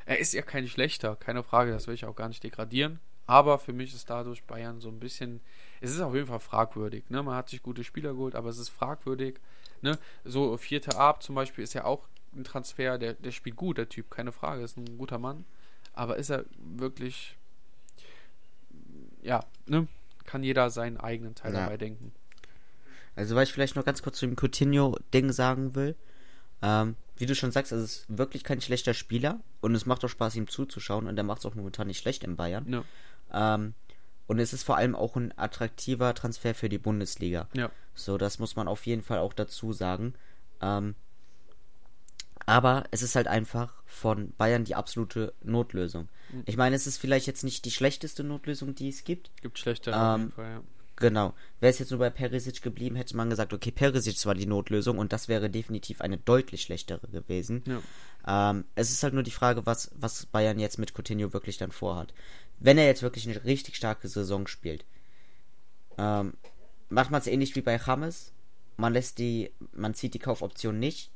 er ist ja kein schlechter, keine Frage, das will ich auch gar nicht degradieren. Aber für mich ist dadurch Bayern so ein bisschen, es ist auf jeden Fall fragwürdig. Ne? Man hat sich gute Spieler geholt, aber es ist fragwürdig. Ne? So vierte Ab zum Beispiel ist ja auch ein Transfer, der, der spielt gut, der Typ, keine Frage, ist ein guter Mann. Aber ist er wirklich, ja, ne? kann jeder seinen eigenen Teil Ja. dabei denken. Also, was ich vielleicht noch ganz kurz zu dem Coutinho-Ding sagen will. Ähm, wie du schon sagst, es ist wirklich kein schlechter Spieler und es macht auch Spaß, ihm zuzuschauen und er macht es auch momentan nicht schlecht in Bayern. Ja, Ähm, und es ist vor allem auch ein attraktiver Transfer für die Bundesliga. ja, So, das muss man auf jeden Fall auch dazu sagen. Ähm, aber es ist halt einfach von Bayern die absolute Notlösung. Mhm. Ich meine, es ist vielleicht jetzt nicht die schlechteste Notlösung, die es gibt. gibt schlechtere auf Ähm, jeden Fall, ja. Genau. Wäre es jetzt nur bei Perisic geblieben, hätte man gesagt, okay, Perisic war die Notlösung und das wäre definitiv eine deutlich schlechtere gewesen. Ja. Ähm, es ist halt nur die Frage, was, was Bayern jetzt mit Coutinho wirklich dann vorhat. Wenn er jetzt wirklich eine richtig starke Saison spielt, ähm, macht man es ähnlich wie bei James, man lässt die, man zieht die Kaufoption nicht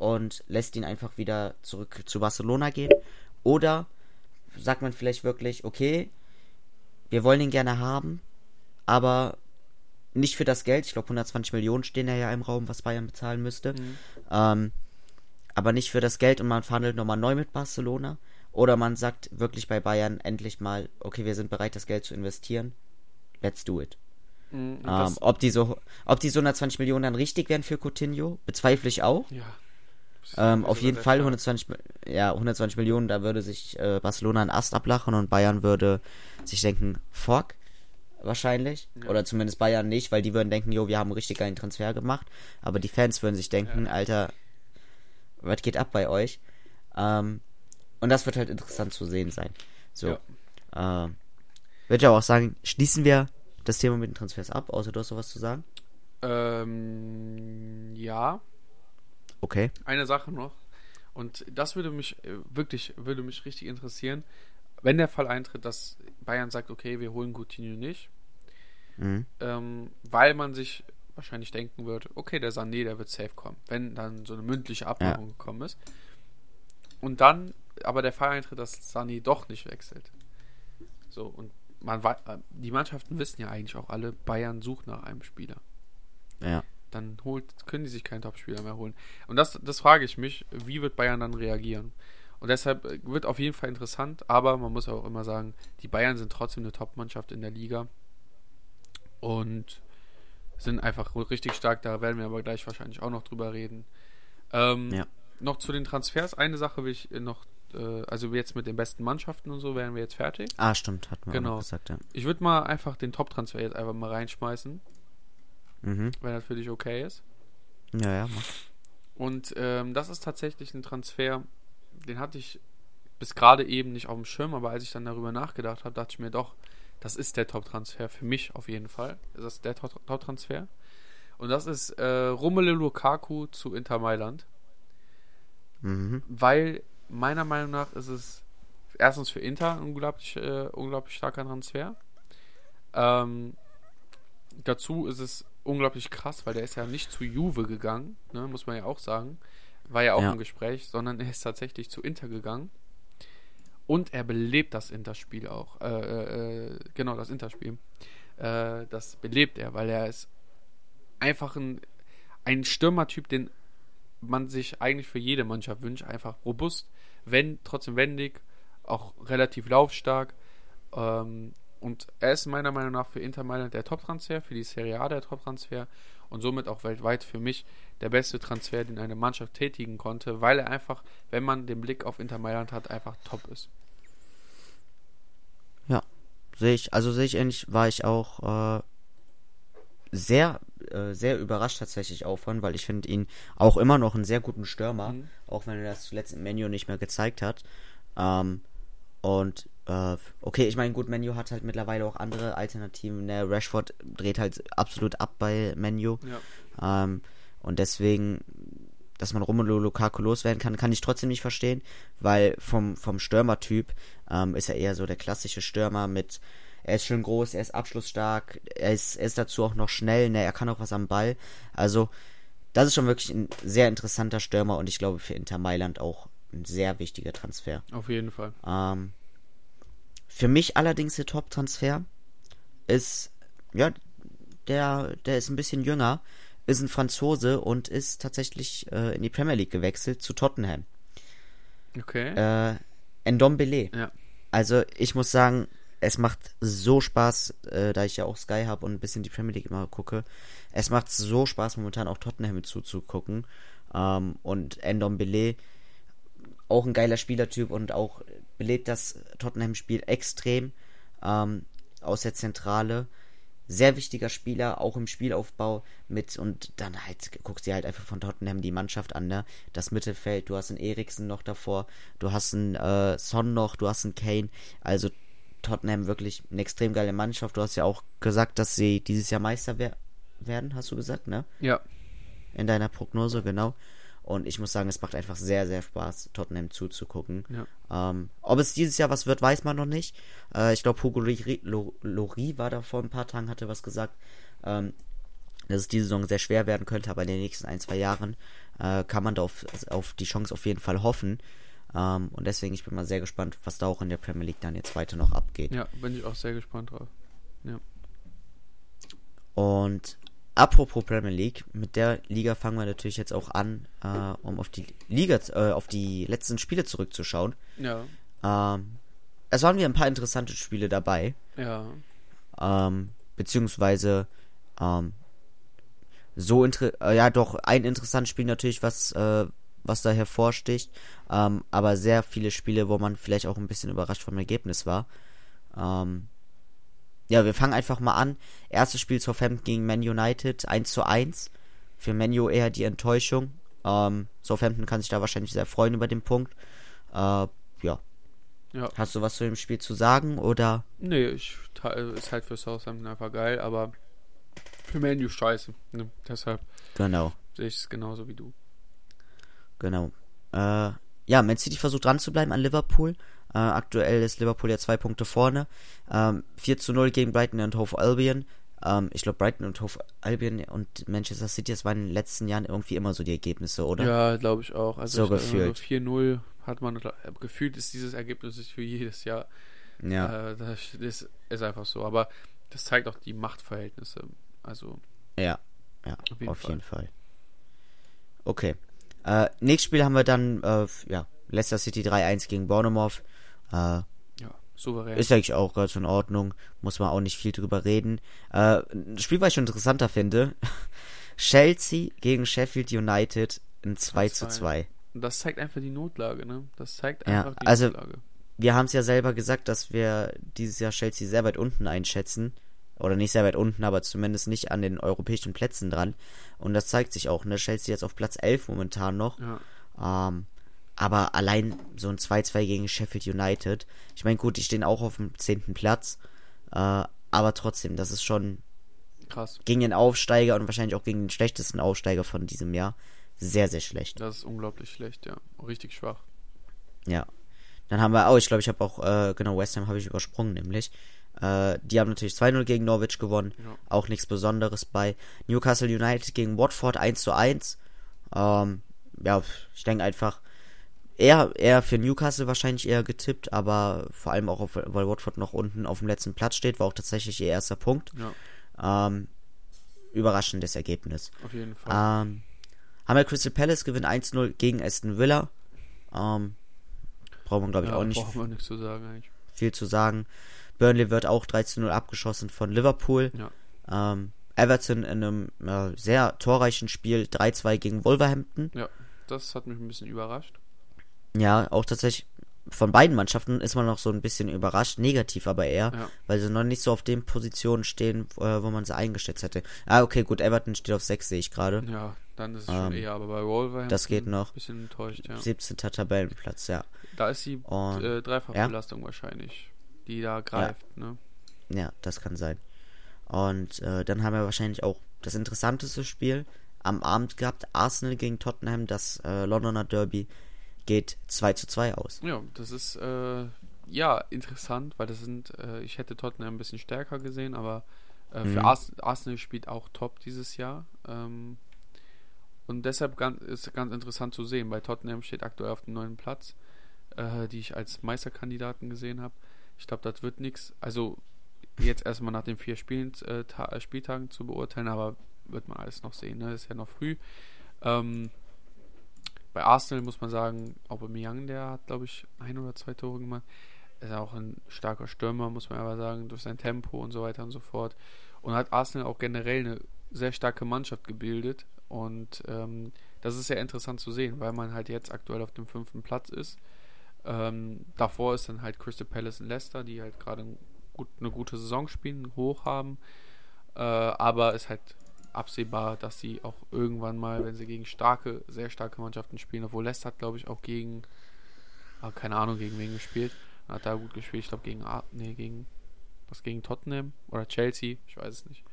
und lässt ihn einfach wieder zurück zu Barcelona gehen. Oder sagt man vielleicht wirklich, okay, wir wollen ihn gerne haben, aber nicht für das Geld. Ich glaube, 120 Millionen stehen ja im Raum, was Bayern bezahlen müsste. Mhm. Ähm, aber nicht für das Geld und man verhandelt nochmal neu mit Barcelona. Oder man sagt wirklich bei Bayern endlich mal, okay, wir sind bereit, das Geld zu investieren. Let's do it. Mhm, ähm, ob, die so, ob die so 120 Millionen dann richtig wären für Coutinho, bezweifle ich auch. Ja. Ähm, auf jeden Fall 120, ja, 120 Millionen, da würde sich äh, Barcelona einen Ast ablachen und Bayern würde sich denken, fuck, wahrscheinlich. Ja. Oder zumindest Bayern nicht, weil die würden denken, jo, wir haben einen richtig geilen Transfer gemacht. Aber die Fans würden sich denken, ja. Alter, was geht ab bei euch? Ähm, und das wird halt interessant zu sehen sein. So. Ja. Ähm, würde ich aber auch sagen, schließen wir das Thema mit den Transfers ab, außer du hast noch was zu sagen? Ähm, ja. Okay. Eine Sache noch. Und das würde mich äh, wirklich, würde mich richtig interessieren, wenn der Fall eintritt, dass Bayern sagt, okay, wir holen Coutinho nicht. Mhm. Ähm, weil man sich wahrscheinlich denken wird, okay, der Sané, der wird safe kommen, wenn dann so eine mündliche Abmachung ja. gekommen ist. Und dann aber der Fall eintritt, dass Sané doch nicht wechselt. So, und man äh, die Mannschaften wissen ja eigentlich auch alle, Bayern sucht nach einem Spieler. Ja. Dann holt, können die sich keinen Topspieler mehr holen. Und das, das frage ich mich, wie wird Bayern dann reagieren? Und deshalb äh, wird auf jeden Fall interessant, aber man muss auch immer sagen, die Bayern sind trotzdem eine Top-Mannschaft in der Liga. Und sind einfach richtig stark, da werden wir aber gleich wahrscheinlich auch noch drüber reden. Ähm, ja. Noch zu den Transfers, eine Sache will ich noch äh, also jetzt mit den besten Mannschaften und so wären wir jetzt fertig. Ah, stimmt, hat man genau. gesagt, ja. Ich würde mal einfach den Top-Transfer jetzt einfach mal reinschmeißen. Mhm. Wenn das für dich okay ist. Ja, ja, mach. Und ähm, das ist tatsächlich ein Transfer, den hatte ich bis gerade eben nicht auf dem Schirm, aber als ich dann darüber nachgedacht habe, dachte ich mir doch, das ist der Top-Transfer für mich auf jeden Fall. Das ist der Top-Transfer. Und das ist äh, Romelu Lukaku zu Inter Mailand. Mhm. Weil meiner Meinung nach ist es erstens für Inter ein unglaublich, äh, unglaublich starker Transfer. Ähm, dazu ist es unglaublich krass, weil der ist ja nicht zu Juve gegangen, ne, muss man ja auch sagen. War ja auch ja. im Gespräch, sondern er ist tatsächlich zu Inter gegangen. Und er belebt das Interspiel auch. Äh, äh, äh genau, das Interspiel. Äh, das belebt er, weil er ist einfach ein, ein Stürmertyp, den man sich eigentlich für jede Mannschaft wünscht. Einfach robust, wenn, trotzdem wendig, auch relativ laufstark. Ähm, und er ist meiner Meinung nach für Inter Mailand der Top-Transfer, für die Serie A der Top-Transfer und somit auch weltweit für mich der beste Transfer, den eine Mannschaft tätigen konnte, weil er einfach, wenn man den Blick auf Inter Mailand hat, einfach top ist. Ja, sehe ich, also sehe ich ähnlich, war ich auch äh, sehr, äh, sehr überrascht tatsächlich auch von, weil ich finde ihn auch immer noch einen sehr guten Stürmer, mhm. auch wenn er das zuletzt im Menu nicht mehr gezeigt hat. Ähm, und äh, okay, ich meine, gut, Menu hat halt mittlerweile auch andere Alternativen. Ne, Rashford dreht halt absolut ab bei Menu. Ja. Ähm, und deswegen, dass man Romelu Lukaku loswerden kann, kann ich trotzdem nicht verstehen, weil vom, vom Stürmertyp ähm, ist er eher so der klassische Stürmer mit er ist schön groß, er ist abschlussstark, er ist, er ist dazu auch noch schnell, ne, er kann auch was am Ball. Also, das ist schon wirklich ein sehr interessanter Stürmer und ich glaube für Inter Mailand auch ein sehr wichtiger Transfer. Auf jeden Fall. Ähm, für mich allerdings der Top-Transfer ist, ja, der, der ist ein bisschen jünger, ist ein Franzose und ist tatsächlich äh, in die Premier League gewechselt zu Tottenham. Okay. Äh, Ndombele. Ja. Also ich muss sagen, es macht so Spaß, äh, da ich ja auch Sky habe und ein bisschen die Premier League immer gucke. Es macht so Spaß, momentan auch Tottenham zuzugucken. Ähm, und Endon Belay, auch ein geiler Spielertyp und auch belebt das Tottenham-Spiel extrem ähm, aus der Zentrale. Sehr wichtiger Spieler, auch im Spielaufbau mit und dann halt guckst du halt einfach von Tottenham die Mannschaft an, ne? Das Mittelfeld, du hast einen Eriksen noch davor, du hast einen äh, Son noch, du hast einen Kane, also Tottenham wirklich eine extrem geile Mannschaft. Du hast ja auch gesagt, dass sie dieses Jahr Meister wer werden, hast du gesagt, ne? Ja. In deiner Prognose, genau. Und ich muss sagen, es macht einfach sehr, sehr Spaß, Tottenham zuzugucken. Ja. Ähm, ob es dieses Jahr was wird, weiß man noch nicht. Äh, ich glaube, Hugo Lori war da vor ein paar Tagen, hatte was gesagt. Ähm, dass es diese Saison sehr schwer werden könnte, aber in den nächsten ein, zwei Jahren äh, kann man da auf, auf die Chance auf jeden Fall hoffen. Ähm, und deswegen, ich bin mal sehr gespannt, was da auch in der Premier League dann jetzt weiter noch abgeht. Ja, bin ich auch sehr gespannt drauf. Ja. Und apropos Premier League, mit der Liga fangen wir natürlich jetzt auch an, äh, um auf die Liga, äh, auf die letzten Spiele zurückzuschauen. Ja. Ähm, es waren wieder ein paar interessante Spiele dabei. Ja. Ähm, beziehungsweise ähm, so inter äh, ja doch ein interessantes Spiel natürlich, was äh, was da hervorsticht, ähm, aber sehr viele Spiele, wo man vielleicht auch ein bisschen überrascht vom Ergebnis war. Ähm, ja, wir fangen einfach mal an. Erstes Spiel Southampton gegen Man United, 1 zu 1. Für Manu eher die Enttäuschung. Ähm, Southampton kann sich da wahrscheinlich sehr freuen über den Punkt. Äh, ja. Ja. Hast du was zu dem Spiel zu sagen oder? Nee, ich, ist halt für Southampton einfach geil, aber für Manu scheiße. Ne? Deshalb Genau, sehe ich es genauso wie du. genau. Äh, ja, Man City versucht dran zu bleiben an Liverpool. Äh, aktuell ist Liverpool ja zwei Punkte vorne. Ähm, 4 zu 0 gegen Brighton und Hove Albion. Ähm, ich glaube, Brighton und Hove Albion und Manchester City, das waren in den letzten Jahren irgendwie immer so die Ergebnisse, oder? Ja, glaube ich auch. Also So ich, gefühlt. Also 4-0 hat man äh, gefühlt ist dieses Ergebnis für jedes Jahr. Ja, Äh, das ist, ist einfach so. Aber das zeigt auch die Machtverhältnisse. Also ja, ja, auf jeden auf Fall. jeden Fall. Okay. Äh, nächstes Spiel haben wir dann, äh, ja, Leicester City 3-1 gegen Bournemouth. Äh, ja, souverän. Ist eigentlich auch ganz in Ordnung. Muss man auch nicht viel drüber reden. Äh, ein Spiel, was ich schon interessanter finde. Chelsea gegen Sheffield United in 2 zu 2. Und das zeigt einfach die Notlage, ne? Das zeigt Ja, einfach die also- Notlage. Wir haben es ja selber gesagt, dass wir dieses Jahr Chelsea sehr weit unten einschätzen. Oder nicht sehr weit unten, aber zumindest nicht an den europäischen Plätzen dran. Und das zeigt sich auch. Ne? Chelsea jetzt auf Platz 11 momentan noch. Ja. Ähm, aber allein so ein 2-2 gegen Sheffield United. Ich meine, gut, die stehen auch auf dem 10. Platz. Äh, aber trotzdem, das ist schon Krass. gegen den Aufsteiger und wahrscheinlich auch gegen den schlechtesten Aufsteiger von diesem Jahr sehr, sehr schlecht. Das ist unglaublich schlecht, ja. Richtig schwach. Ja. Dann haben wir, oh, ich glaube, ich habe auch, äh, genau, West Ham habe ich übersprungen, nämlich. Äh, die haben natürlich 2-0 gegen Norwich gewonnen. Ja. Auch nichts Besonderes bei. Newcastle United gegen Watford 1 zu 1. Ähm, ja, ich denke einfach, eher, eher für Newcastle wahrscheinlich eher getippt, aber vor allem auch, auf, weil Watford noch unten auf dem letzten Platz steht, war auch tatsächlich ihr erster Punkt. Ja, Ähm, überraschendes Ergebnis. auf jeden Fall. Ähm, haben wir Crystal Palace gewinnt 1-0 gegen Aston Villa. Ähm, braucht man, glaube ich, ja, auch nicht braucht man nichts zu sagen eigentlich. viel zu sagen. Burnley wird auch 13-0 abgeschossen von Liverpool. Ja. Ähm, Everton in einem äh, sehr torreichen Spiel 3-2 gegen Wolverhampton. Ja, das hat mich ein bisschen überrascht. Ja, auch tatsächlich von beiden Mannschaften ist man noch so ein bisschen überrascht, negativ aber eher, Ja. weil sie noch nicht so auf den Positionen stehen, äh, wo man sie eingeschätzt hätte. Ah, okay, gut, Everton steht auf 6, sehe ich gerade. Ja, dann ist es Ähm, schon eher, aber bei Wolverhampton das geht noch. bisschen enttäuscht, ja. 17. Tabellenplatz, ja. Da ist die Und- äh, Dreifachbelastung wahrscheinlich, die da greift, ne? Ja, das kann sein. Und äh, dann haben wir wahrscheinlich auch das interessanteste Spiel am Abend gehabt. Arsenal gegen Tottenham, das äh, Londoner Derby geht 2 zu 2 aus. Ja, das ist äh, ja interessant, weil das sind, äh, ich hätte Tottenham ein bisschen stärker gesehen, aber äh, für Mhm. Ars Arsenal spielt auch top dieses Jahr. Ähm, und deshalb ganz, ist ganz interessant zu sehen. Bei Tottenham steht aktuell auf dem neuen Platz, äh, die ich als Meisterkandidaten gesehen habe. Ich glaube, das wird nichts. Also jetzt erstmal nach den vier Spielen, äh, Ta Spieltagen zu beurteilen, aber wird man alles noch sehen. Ne? Ist ja noch früh. Ähm, bei Arsenal muss man sagen, Aubameyang, der hat, glaube ich, ein oder zwei Tore gemacht. Ist auch ein starker Stürmer, muss man aber sagen, durch sein Tempo und so weiter und so fort. Und hat Arsenal auch generell eine sehr starke Mannschaft gebildet. Und ähm, das ist sehr interessant zu sehen, weil man halt jetzt aktuell auf dem fünften Platz ist. Ähm, davor ist dann halt Crystal Palace und Leicester, die halt gerade ein gut, eine gute Saison spielen, hoch haben. Äh, aber es halt absehbar, dass sie auch irgendwann mal, wenn sie gegen starke, sehr starke Mannschaften spielen, obwohl Leicester hat, glaube ich, auch gegen, ah, keine Ahnung, gegen wen gespielt. Hat da gut gespielt, ich glaube gegen, nee, gegen, was gegen Tottenham oder Chelsea, ich weiß es nicht.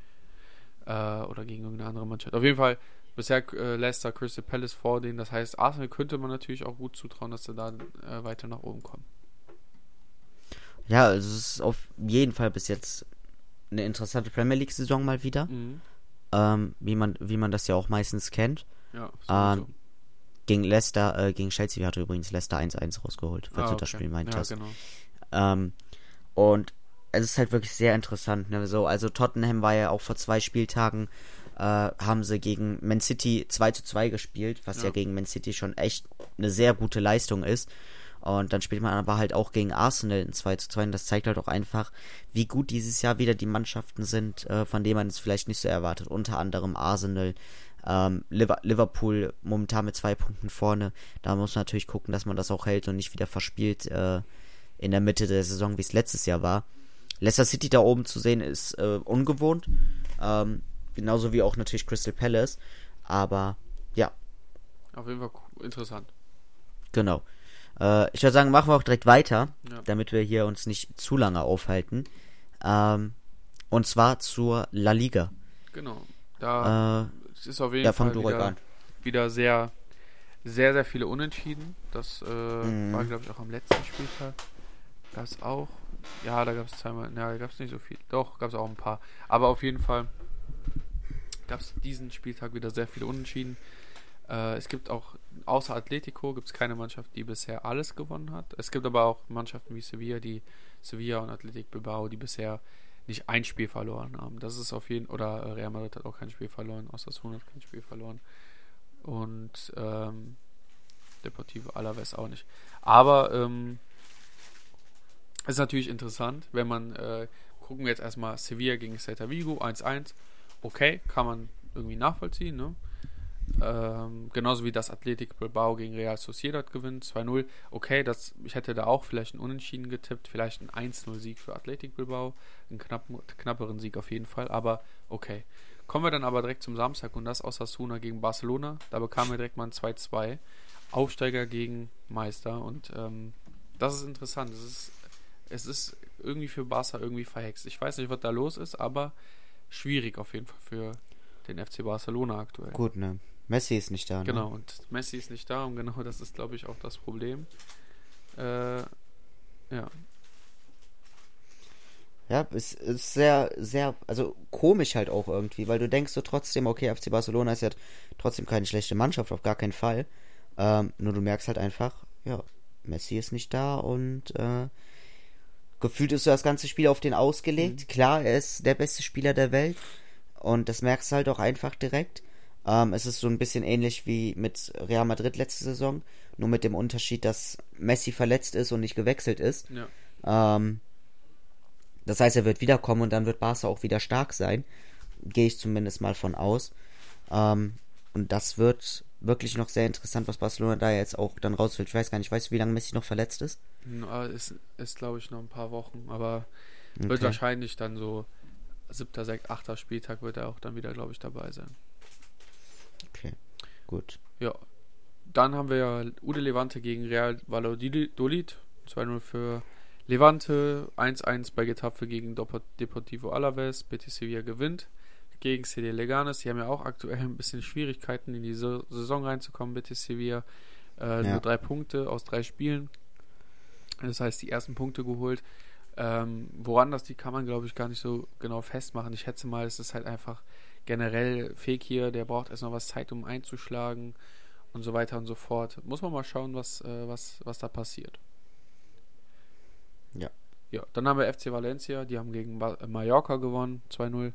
Äh, oder gegen irgendeine andere Mannschaft. Auf jeden Fall bisher äh, Leicester, Crystal Palace vor denen. Das heißt, Arsenal könnte man natürlich auch gut zutrauen, dass sie da äh, weiter nach oben kommen. Ja, also es ist auf jeden Fall bis jetzt eine interessante Premier League-Saison mal wieder. Mhm. Ähm, wie man, wie man das ja auch meistens kennt. Ja, Ähm. Gegen Leicester, äh, gegen Chelsea hatte übrigens Leicester 1-1 rausgeholt, falls Ah, du das okay. Spiel meint Ja, hast. genau. Ähm, und es ist halt wirklich sehr interessant. Ne? So, also Tottenham war ja auch vor zwei Spieltagen, äh, haben sie gegen Man City 2 zu 2 gespielt, was ja. Ja. gegen Man City schon echt eine sehr gute Leistung ist. Und dann spielt man aber halt auch gegen Arsenal in 2 zu 2 und das zeigt halt auch einfach, wie gut dieses Jahr wieder die Mannschaften sind, äh, von denen man es vielleicht nicht so erwartet. Unter anderem Arsenal, ähm, Liver Liverpool momentan mit zwei Punkten vorne. Da muss man natürlich gucken, dass man das auch hält und nicht wieder verspielt äh, in der Mitte der Saison, wie es letztes Jahr war. Leicester City da oben zu sehen ist äh, ungewohnt. Ähm, genauso wie auch natürlich Crystal Palace. Aber ja, Auf jeden Fall interessant. genau. Äh, ich würde sagen, machen wir auch direkt weiter, Ja. damit wir hier uns nicht zu lange aufhalten. Ähm, und zwar zur La Liga. Genau. Da Äh, ist auf jeden ja, Fall wieder, wieder sehr, sehr, sehr viele Unentschieden. Das äh, Mhm. war, glaube ich, auch am letzten Spieltag. Es auch. Ja, da gab es zweimal. Ja, da gab es nicht so viel. Doch, gab es auch ein paar. Aber auf jeden Fall gab es diesen Spieltag wieder sehr viele Unentschieden. Äh, es gibt auch, außer Atletico, gibt es keine Mannschaft, die bisher alles gewonnen hat. Es gibt aber auch Mannschaften wie Sevilla, die Sevilla und Athletic Bilbao, die bisher nicht ein Spiel verloren haben. Das ist auf jeden oder Real Madrid hat auch kein Spiel verloren, Osasuna hat kein Spiel verloren. Und ähm, Deportivo Alaves auch nicht. Aber ähm, ist natürlich interessant, wenn man äh, gucken wir jetzt erstmal Sevilla gegen Celta Vigo 1-1. Okay, kann man irgendwie nachvollziehen, ne? Ähm, genauso wie das Athletic Bilbao gegen Real Sociedad gewinnt, 2-0. Okay, das, ich hätte da auch vielleicht einen Unentschieden getippt, vielleicht einen 1-0-Sieg für Athletic Bilbao, einen knappen, knapperen Sieg auf jeden Fall, aber okay. Kommen wir dann aber direkt zum Samstag und das Osasuna gegen Barcelona. Da bekamen wir direkt mal ein 2-2. Aufsteiger gegen Meister und ähm, das ist interessant. Es ist, es ist irgendwie für Barca irgendwie verhext. Ich weiß nicht, was da los ist, aber schwierig auf jeden Fall für den FC Barcelona aktuell. gut, ne? Messi ist nicht da, ne? Genau, und Messi ist nicht da und genau das ist, glaube ich, auch das Problem. Äh, ja, Ja, es ist sehr, sehr, also komisch halt auch irgendwie, weil du denkst so trotzdem, okay, FC Barcelona ist ja trotzdem keine schlechte Mannschaft, auf gar keinen Fall. Ähm, nur du merkst halt einfach, ja, Messi ist nicht da und äh, gefühlt ist so das ganze Spiel auf den ausgelegt. Klar, er ist der beste Spieler der Welt und das merkst du halt auch einfach direkt. Ähm, es ist so ein bisschen ähnlich wie mit Real Madrid letzte Saison, nur mit dem Unterschied, dass Messi verletzt ist und nicht gewechselt ist. ja. Ähm, das heißt, er wird wiederkommen und dann wird Barca auch wieder stark sein. Gehe ich zumindest mal von aus. Ähm, und das wird wirklich noch sehr interessant, was Barcelona da jetzt auch dann raus will. Ich weiß gar nicht, weißt du, wie lange Messi noch verletzt ist? Na, Ist, ist glaube ich, noch ein paar Wochen, aber wird Okay. wahrscheinlich dann so siebter, sechster, achter Spieltag wird er auch dann wieder, glaube ich, dabei sein. Gut. Ja. Dann haben wir ja Ude Levante gegen Real Valladolid. 2-0 für Levante. 1-1 bei Getafe gegen Deportivo Alaves. Betis Sevilla gewinnt gegen CD Leganes. Die haben ja auch aktuell ein bisschen Schwierigkeiten in die Sa- Saison reinzukommen. Betis Sevilla äh, Ja. nur drei Punkte aus drei Spielen. Das heißt, die ersten Punkte geholt. Ähm, woran das die kann man, glaube ich, gar nicht so genau festmachen. Ich schätze mal, es ist halt einfach generell Fake hier, der braucht erst noch was Zeit, um einzuschlagen und so weiter und so fort. Muss man mal schauen, was, äh, was, was da passiert. Ja. Ja, dann haben wir FC Valencia, die haben gegen äh, Mallorca gewonnen, 2-0.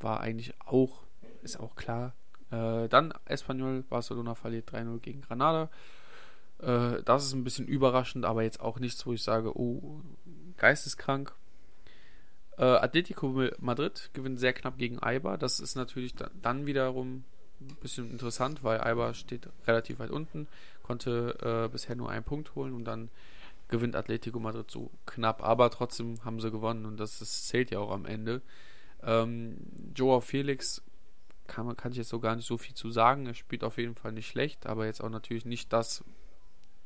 War eigentlich auch, ist auch klar. Äh, dann Espanyol, Barcelona verliert 3-0 gegen Granada. Äh, das ist ein bisschen überraschend, aber jetzt auch nichts, wo ich sage, oh, geisteskrank. Äh, Atletico Madrid gewinnt sehr knapp gegen Eibar. Das ist natürlich da, dann wiederum ein bisschen interessant, weil Eibar steht relativ weit unten, konnte äh, bisher nur einen Punkt holen und dann gewinnt Atletico Madrid so knapp, aber trotzdem haben sie gewonnen und das, das zählt ja auch am Ende. Ähm, Joao Felix kann, kann ich jetzt so gar nicht so viel zu sagen. Er spielt auf jeden Fall nicht schlecht, aber jetzt auch natürlich nicht das,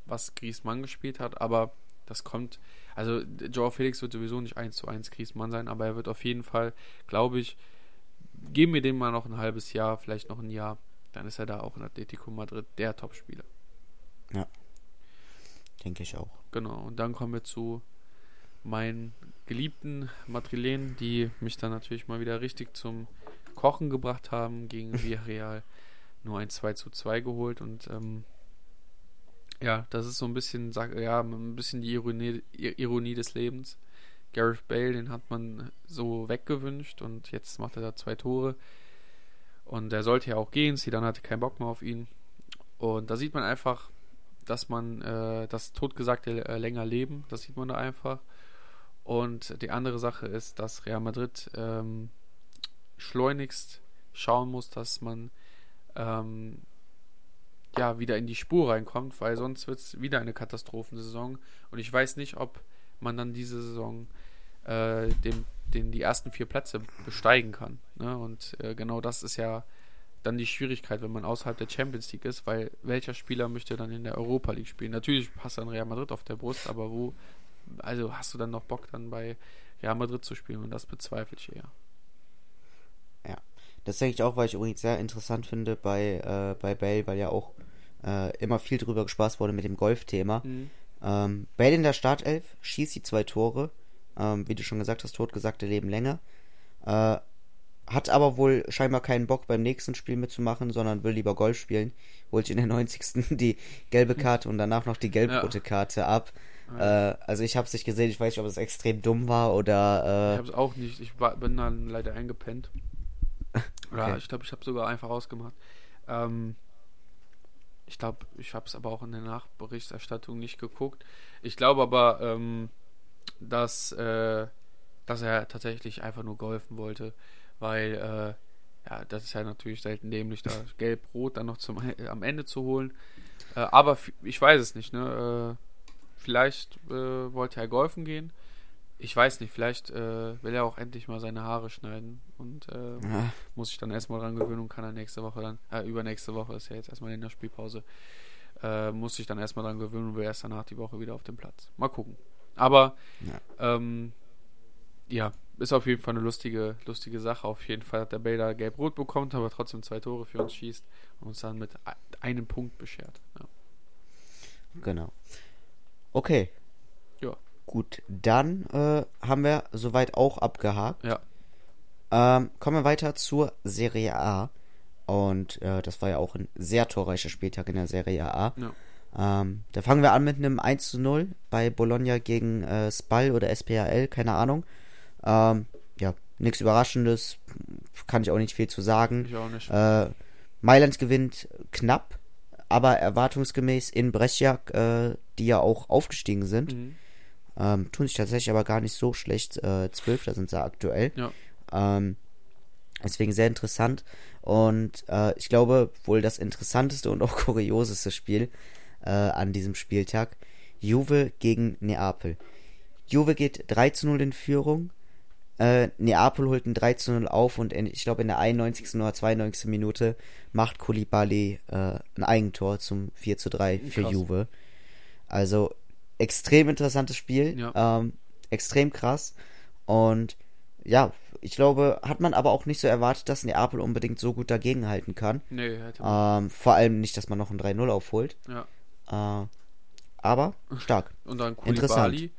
was Griezmann gespielt hat, aber das kommt, also Joao Felix wird sowieso nicht 1 zu 1 Griezmann sein, aber er wird auf jeden Fall, glaube ich, geben wir dem mal noch ein halbes Jahr, vielleicht noch ein Jahr, dann ist er da auch in Atletico Madrid der Topspieler. Denke ich auch. Genau, und dann kommen wir zu meinen geliebten Madrilenen, die mich dann natürlich mal wieder richtig zum Kochen gebracht haben gegen Villarreal. Nur ein 2 zu 2 geholt und ähm, ja, das ist so ein bisschen, ja, ein bisschen die Ironie, Ironie des Lebens. Gareth Bale, den hat man so weggewünscht und jetzt macht er da zwei Tore. Und er sollte ja auch gehen, Zidane hatte keinen Bock mehr auf ihn. Und da sieht man einfach, dass man äh, das Totgesagte äh, länger leben, das sieht man da einfach. Und die andere Sache ist, dass Real Madrid ähm, schleunigst schauen muss, dass man ähm, ja wieder in die Spur reinkommt, weil sonst wird es wieder eine Katastrophensaison. Und ich weiß nicht, ob man dann diese Saison äh, dem, den, die ersten vier Plätze besteigen kann. Ne? Und äh, genau das ist ja dann die Schwierigkeit, wenn man außerhalb der Champions League ist, weil welcher Spieler möchte dann in der Europa League spielen? Natürlich passt dann Real Madrid auf der Brust, aber wo, also hast du dann noch Bock dann bei Real Madrid zu spielen und das bezweifle ich eher. Ja, das denke ich auch, weil ich übrigens sehr interessant finde bei, äh, bei Bale, weil ja auch äh, immer viel drüber gespaßt wurde mit dem Golf-Thema. Mhm. Ähm, Bale in der Startelf schießt die zwei Tore, ähm, wie du schon gesagt hast, totgesagte Leben länger. Äh, hat aber wohl scheinbar keinen Bock beim nächsten Spiel mitzumachen, sondern will lieber Golf spielen. Holt in der 90. die gelbe Karte und danach noch die gelb-rote ja. Karte ab. Ja. Äh, also ich habe es nicht gesehen, ich weiß nicht, ob es extrem dumm war oder... Äh, ich habe es auch nicht, ich war, bin dann leider eingepennt. Oder okay. ich glaube, ich habe sogar einfach ausgemacht. Ähm, ich glaube, ich habe es aber auch in der Nachberichterstattung nicht geguckt. Ich glaube aber, ähm, dass, äh, dass er tatsächlich einfach nur golfen wollte, weil äh, ja, das ist ja natürlich selten dämlich, da gelb-rot dann noch zum, äh, am Ende zu holen. Äh, aber ich weiß es nicht, ne? Äh, vielleicht äh, wollte er golfen gehen ich weiß nicht, vielleicht äh, will er auch endlich mal seine Haare schneiden und äh, ja. muss sich dann erstmal dran gewöhnen und kann er nächste Woche dann, äh, übernächste Woche ist ja jetzt erstmal in der Spielpause, äh, muss sich dann erstmal dran gewöhnen und will erst danach die Woche wieder auf dem Platz. Mal gucken. Aber ja. Ähm, ja, ist auf jeden Fall eine lustige, lustige Sache. Auf jeden Fall hat der Bale da gelb-rot bekommen, aber trotzdem zwei Tore für uns schießt und uns dann mit einem Punkt beschert. Ja. Genau. Okay, Gut, dann äh, haben wir soweit auch abgehakt. Ja. Ähm, kommen wir weiter zur Serie A. Und äh, das war ja auch ein sehr torreicher Spieltag in der Serie A. Ja. Ähm, da fangen wir an mit einem 1 zu 0 bei Bologna gegen äh, Spal oder SPAL, keine Ahnung. Ähm, ja, nichts Überraschendes, kann ich auch nicht viel zu sagen. Ich auch nicht. Äh, Mailand gewinnt knapp, aber erwartungsgemäß in Brescia, äh, die ja auch aufgestiegen sind. Mhm. Ähm, tun sich tatsächlich aber gar nicht so schlecht. Äh, Zwölfter sind sie aktuell. Ja. Ähm, deswegen sehr interessant. Und äh, ich glaube, wohl das interessanteste und auch kurioseste Spiel äh, an diesem Spieltag. Juve gegen Neapel. Juve geht 3 zu 0 in Führung. Äh, Neapel holt ein 3 zu 0 auf und in, ich glaube in der 91. oder 92. Minute macht Koulibaly äh, ein Eigentor zum 4 zu 3 für Krass. Juve. Also extrem interessantes Spiel. Ja. Ähm, extrem krass. Und ja, ich glaube, hat man aber auch nicht so erwartet, dass Neapel unbedingt so gut dagegenhalten kann. Nee, hätte man. Ähm, vor allem nicht, dass man noch ein 3-0 aufholt. Ja. Äh, aber stark. Und dann Koulibaly,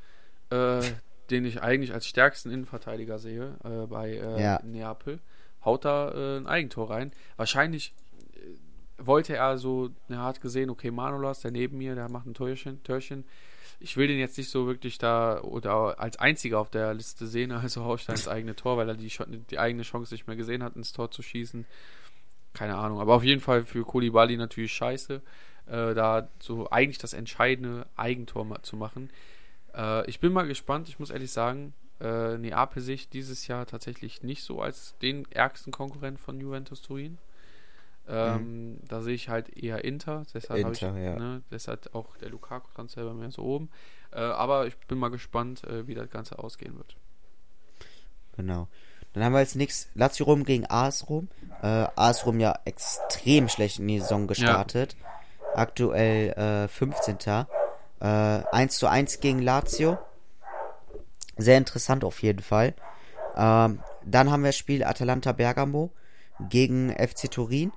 äh, den ich eigentlich als stärksten Innenverteidiger sehe äh, bei äh, ja. Neapel, haut da äh, ein Eigentor rein. Wahrscheinlich äh, wollte er so, er hat gesehen, okay, Manolas, der neben mir, der macht ein Törchen, Törchen ich will den jetzt nicht so wirklich da oder als einziger auf der Liste sehen, also Hausteins eigene Tor, weil er die, die eigene Chance nicht mehr gesehen hat, ins Tor zu schießen. Keine Ahnung, aber auf jeden Fall für Kolibali natürlich scheiße, äh, da so eigentlich das entscheidende Eigentor zu machen. Äh, ich bin mal gespannt, ich muss ehrlich sagen, äh, Neapel sich dieses Jahr tatsächlich nicht so als den ärgsten Konkurrent von Juventus Turin. Ähm, mhm. Da sehe ich halt eher Inter, deshalb habe ich, ja. ne, deshalb auch der Lukaku-Transfer bei mir so oben. Äh, aber ich bin mal gespannt, äh, wie das Ganze ausgehen wird. Genau. Dann haben wir als nächstes Lazio Rom gegen AS Rom. Äh, AS Rom ja extrem schlecht in die Saison gestartet. Ja. Aktuell äh, 15. Äh, 1 zu 1 gegen Lazio. Sehr interessant auf jeden Fall. Ähm, dann haben wir das Spiel Atalanta Bergamo gegen FC Turin.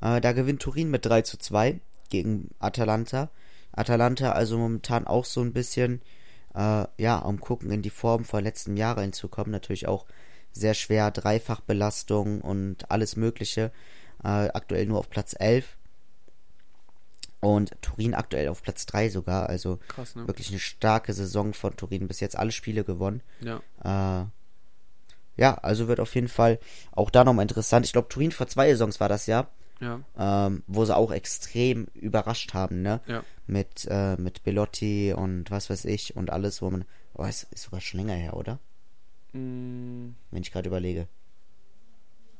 Äh, da gewinnt Turin mit 3 zu 2 gegen Atalanta. Atalanta also momentan auch so ein bisschen, äh, ja, um gucken in die Form von letzten Jahren hinzukommen. Natürlich auch sehr schwer, Dreifachbelastung und alles Mögliche. Äh, aktuell nur auf Platz 11. Und Turin aktuell auf Platz 3 sogar. Also Krass, ne? wirklich eine starke Saison von Turin. Bis jetzt alle Spiele gewonnen. Ja. Äh, ja, also wird auf jeden Fall auch da nochmal interessant. Ich glaube, Turin vor zwei Saisons war das ja, Ja. ähm, wo sie auch extrem überrascht haben, ne? Ja. Mit, äh, mit Belotti und was weiß ich und alles, wo man. Oh, es ist sogar schon länger her, oder? Mm, Wenn ich gerade überlege.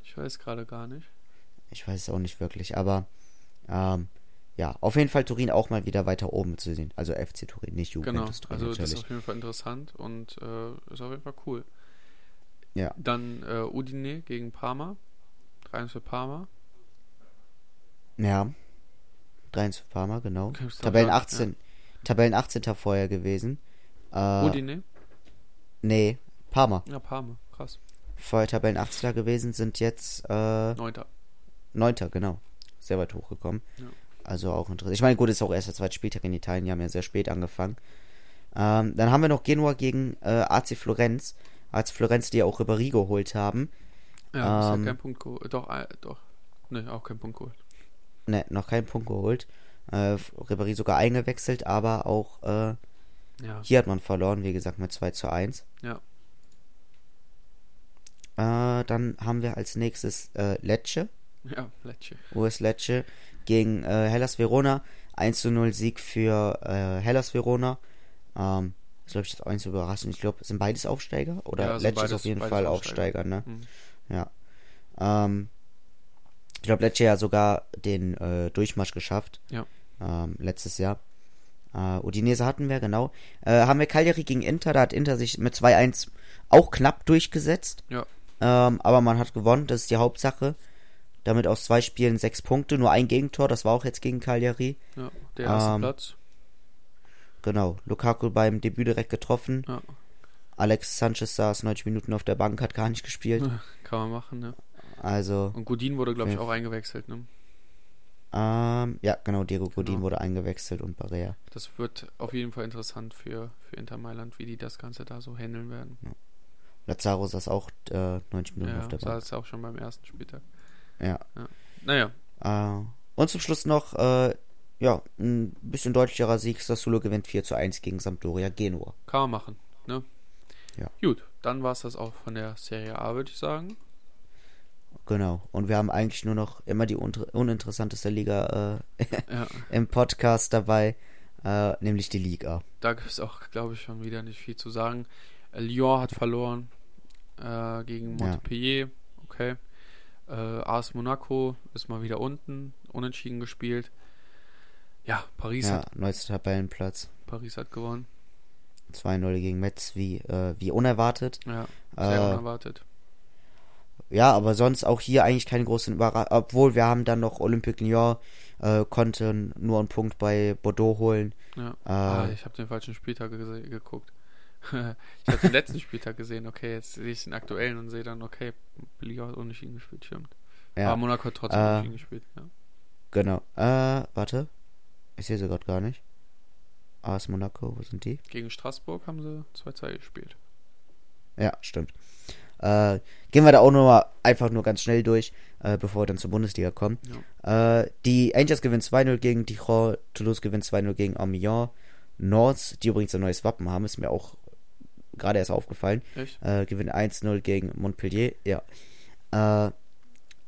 ich weiß gerade gar nicht. Ich weiß es auch nicht wirklich, aber ähm, ja, auf jeden Fall Turin auch mal wieder weiter oben zu sehen. Also FC Turin, nicht Genau. Juventus Turin Also das ist natürlich. auf jeden Fall interessant und äh, ist auf jeden Fall cool. Ja. Dann äh, Udine gegen Parma. 3 für Parma. Ja. 3 für Parma, genau. Tabellen gar- 18. Tabellen 18. vorher gewesen. Äh, Udine? nee, Parma. Ja, Parma. Krass. Vorher Tabellen 18. gewesen, sind jetzt äh, Neunter. 9. genau. Sehr weit hochgekommen. Ja. Also auch interessant. Ich meine, gut, ist auch erst der zweite Spieltag in Italien, die haben ja sehr spät angefangen. Ähm, dann haben wir noch Genua gegen äh, AC Florenz. AC Florenz, die ja auch Ribéry geholt haben. Ja, Ähm, ist ja kein Punkt geholt. Doch, äh, doch. Ne, auch kein Punkt geholt. Ne, noch keinen Punkt geholt. Äh, Ribéry sogar eingewechselt, aber auch äh, Ja. hier hat man verloren, wie gesagt, mit 2 zu 1. Ja. Äh, dann haben wir als nächstes äh, Lecce. Ja, Lecce. US Lecce gegen äh, Hellas Verona. 1 zu 0 Sieg für äh, Hellas Verona. Ähm, ist, glaube ich, jetzt auch nicht so überraschend. Ich glaube, sind beides Aufsteiger? Oder Ja, Lecce ist auf jeden Fall Aufsteiger. Aufsteiger, ne? Mhm. Ja. Ähm, ich glaube, Lecce ja sogar den äh, Durchmarsch geschafft. Ja. Ähm, letztes Jahr. Äh, Udinese hatten wir, genau. Äh, haben wir Cagliari gegen Inter. Da hat Inter sich mit 2-1 auch knapp durchgesetzt. Ja. Ähm, aber man hat gewonnen, das ist die Hauptsache. Damit aus zwei Spielen sechs Punkte, nur ein Gegentor, das war auch jetzt gegen Cagliari. Ja. Der erste Ähm, Platz. Genau, Lukaku beim Debüt direkt getroffen. Ja. Alex Sanchez saß 90 Minuten auf der Bank, hat gar nicht gespielt. Kann man machen, ne? Also, Und Godin wurde, glaube ich, Ja. auch eingewechselt, ne? ähm, ja, genau, Diego Godin Genau. wurde eingewechselt und Barea. Das wird auf jeden Fall interessant für, für Inter Mailand, wie die das Ganze da so handeln werden. Lazaro saß auch äh, 90 Minuten Ja, auf der Bank. es auch schon beim ersten Spieltag. Ja. Naja, Äh, und zum Schluss noch, äh, ja, ein bisschen deutlicherer Sieg. Sassuolo gewinnt 4 zu 1 gegen Sampdoria Genua. kann man machen, ne? Ja. Gut, dann war es das auch von der Serie A, würde ich sagen. Genau. Und wir haben eigentlich nur noch immer die un uninteressanteste Liga äh, Ja, im Podcast dabei, äh, nämlich die Liga. da gibt es auch, glaube ich, schon wieder nicht viel zu sagen. Äh, Lyon hat verloren äh, gegen Ja. Montpellier, okay. Äh, AS Monaco ist mal wieder unten, unentschieden gespielt. Ja, Paris, Ja, hat, neuester Tabellenplatz. Paris hat gewonnen. 2-0 gegen Metz, wie, äh, wie unerwartet. Ja, sehr unerwartet. Ja, aber sonst auch hier eigentlich keine großen Überraschungen. Obwohl wir haben dann noch Olympique Lyon, äh, konnten nur einen Punkt bei Bordeaux holen. Ja. Äh, ah, ich habe den falschen Spieltag gese- geguckt. ich habe den letzten Spieltag gesehen, okay, jetzt sehe ich den aktuellen und sehe dann, okay, Lyon hat unentschieden gespielt, stimmt. Ja, Aber Monaco hat trotzdem Äh, unentschieden gespielt, ja. genau. Äh, warte. Ich sehe sie gerade gar nicht. AS Monaco, wo sind die? Gegen Straßburg haben sie 2-2 gespielt. Ja, stimmt. Äh, gehen wir da auch nur mal einfach nur ganz schnell durch, äh, bevor wir dann zur Bundesliga kommen. Äh, die Angels gewinnen 2-0 gegen Dijon, Toulouse gewinnt 2-0 gegen Amiens. North, die übrigens ein neues Wappen haben, ist mir auch gerade erst aufgefallen, äh, gewinnt 1-0 gegen Montpellier. Ja. Äh,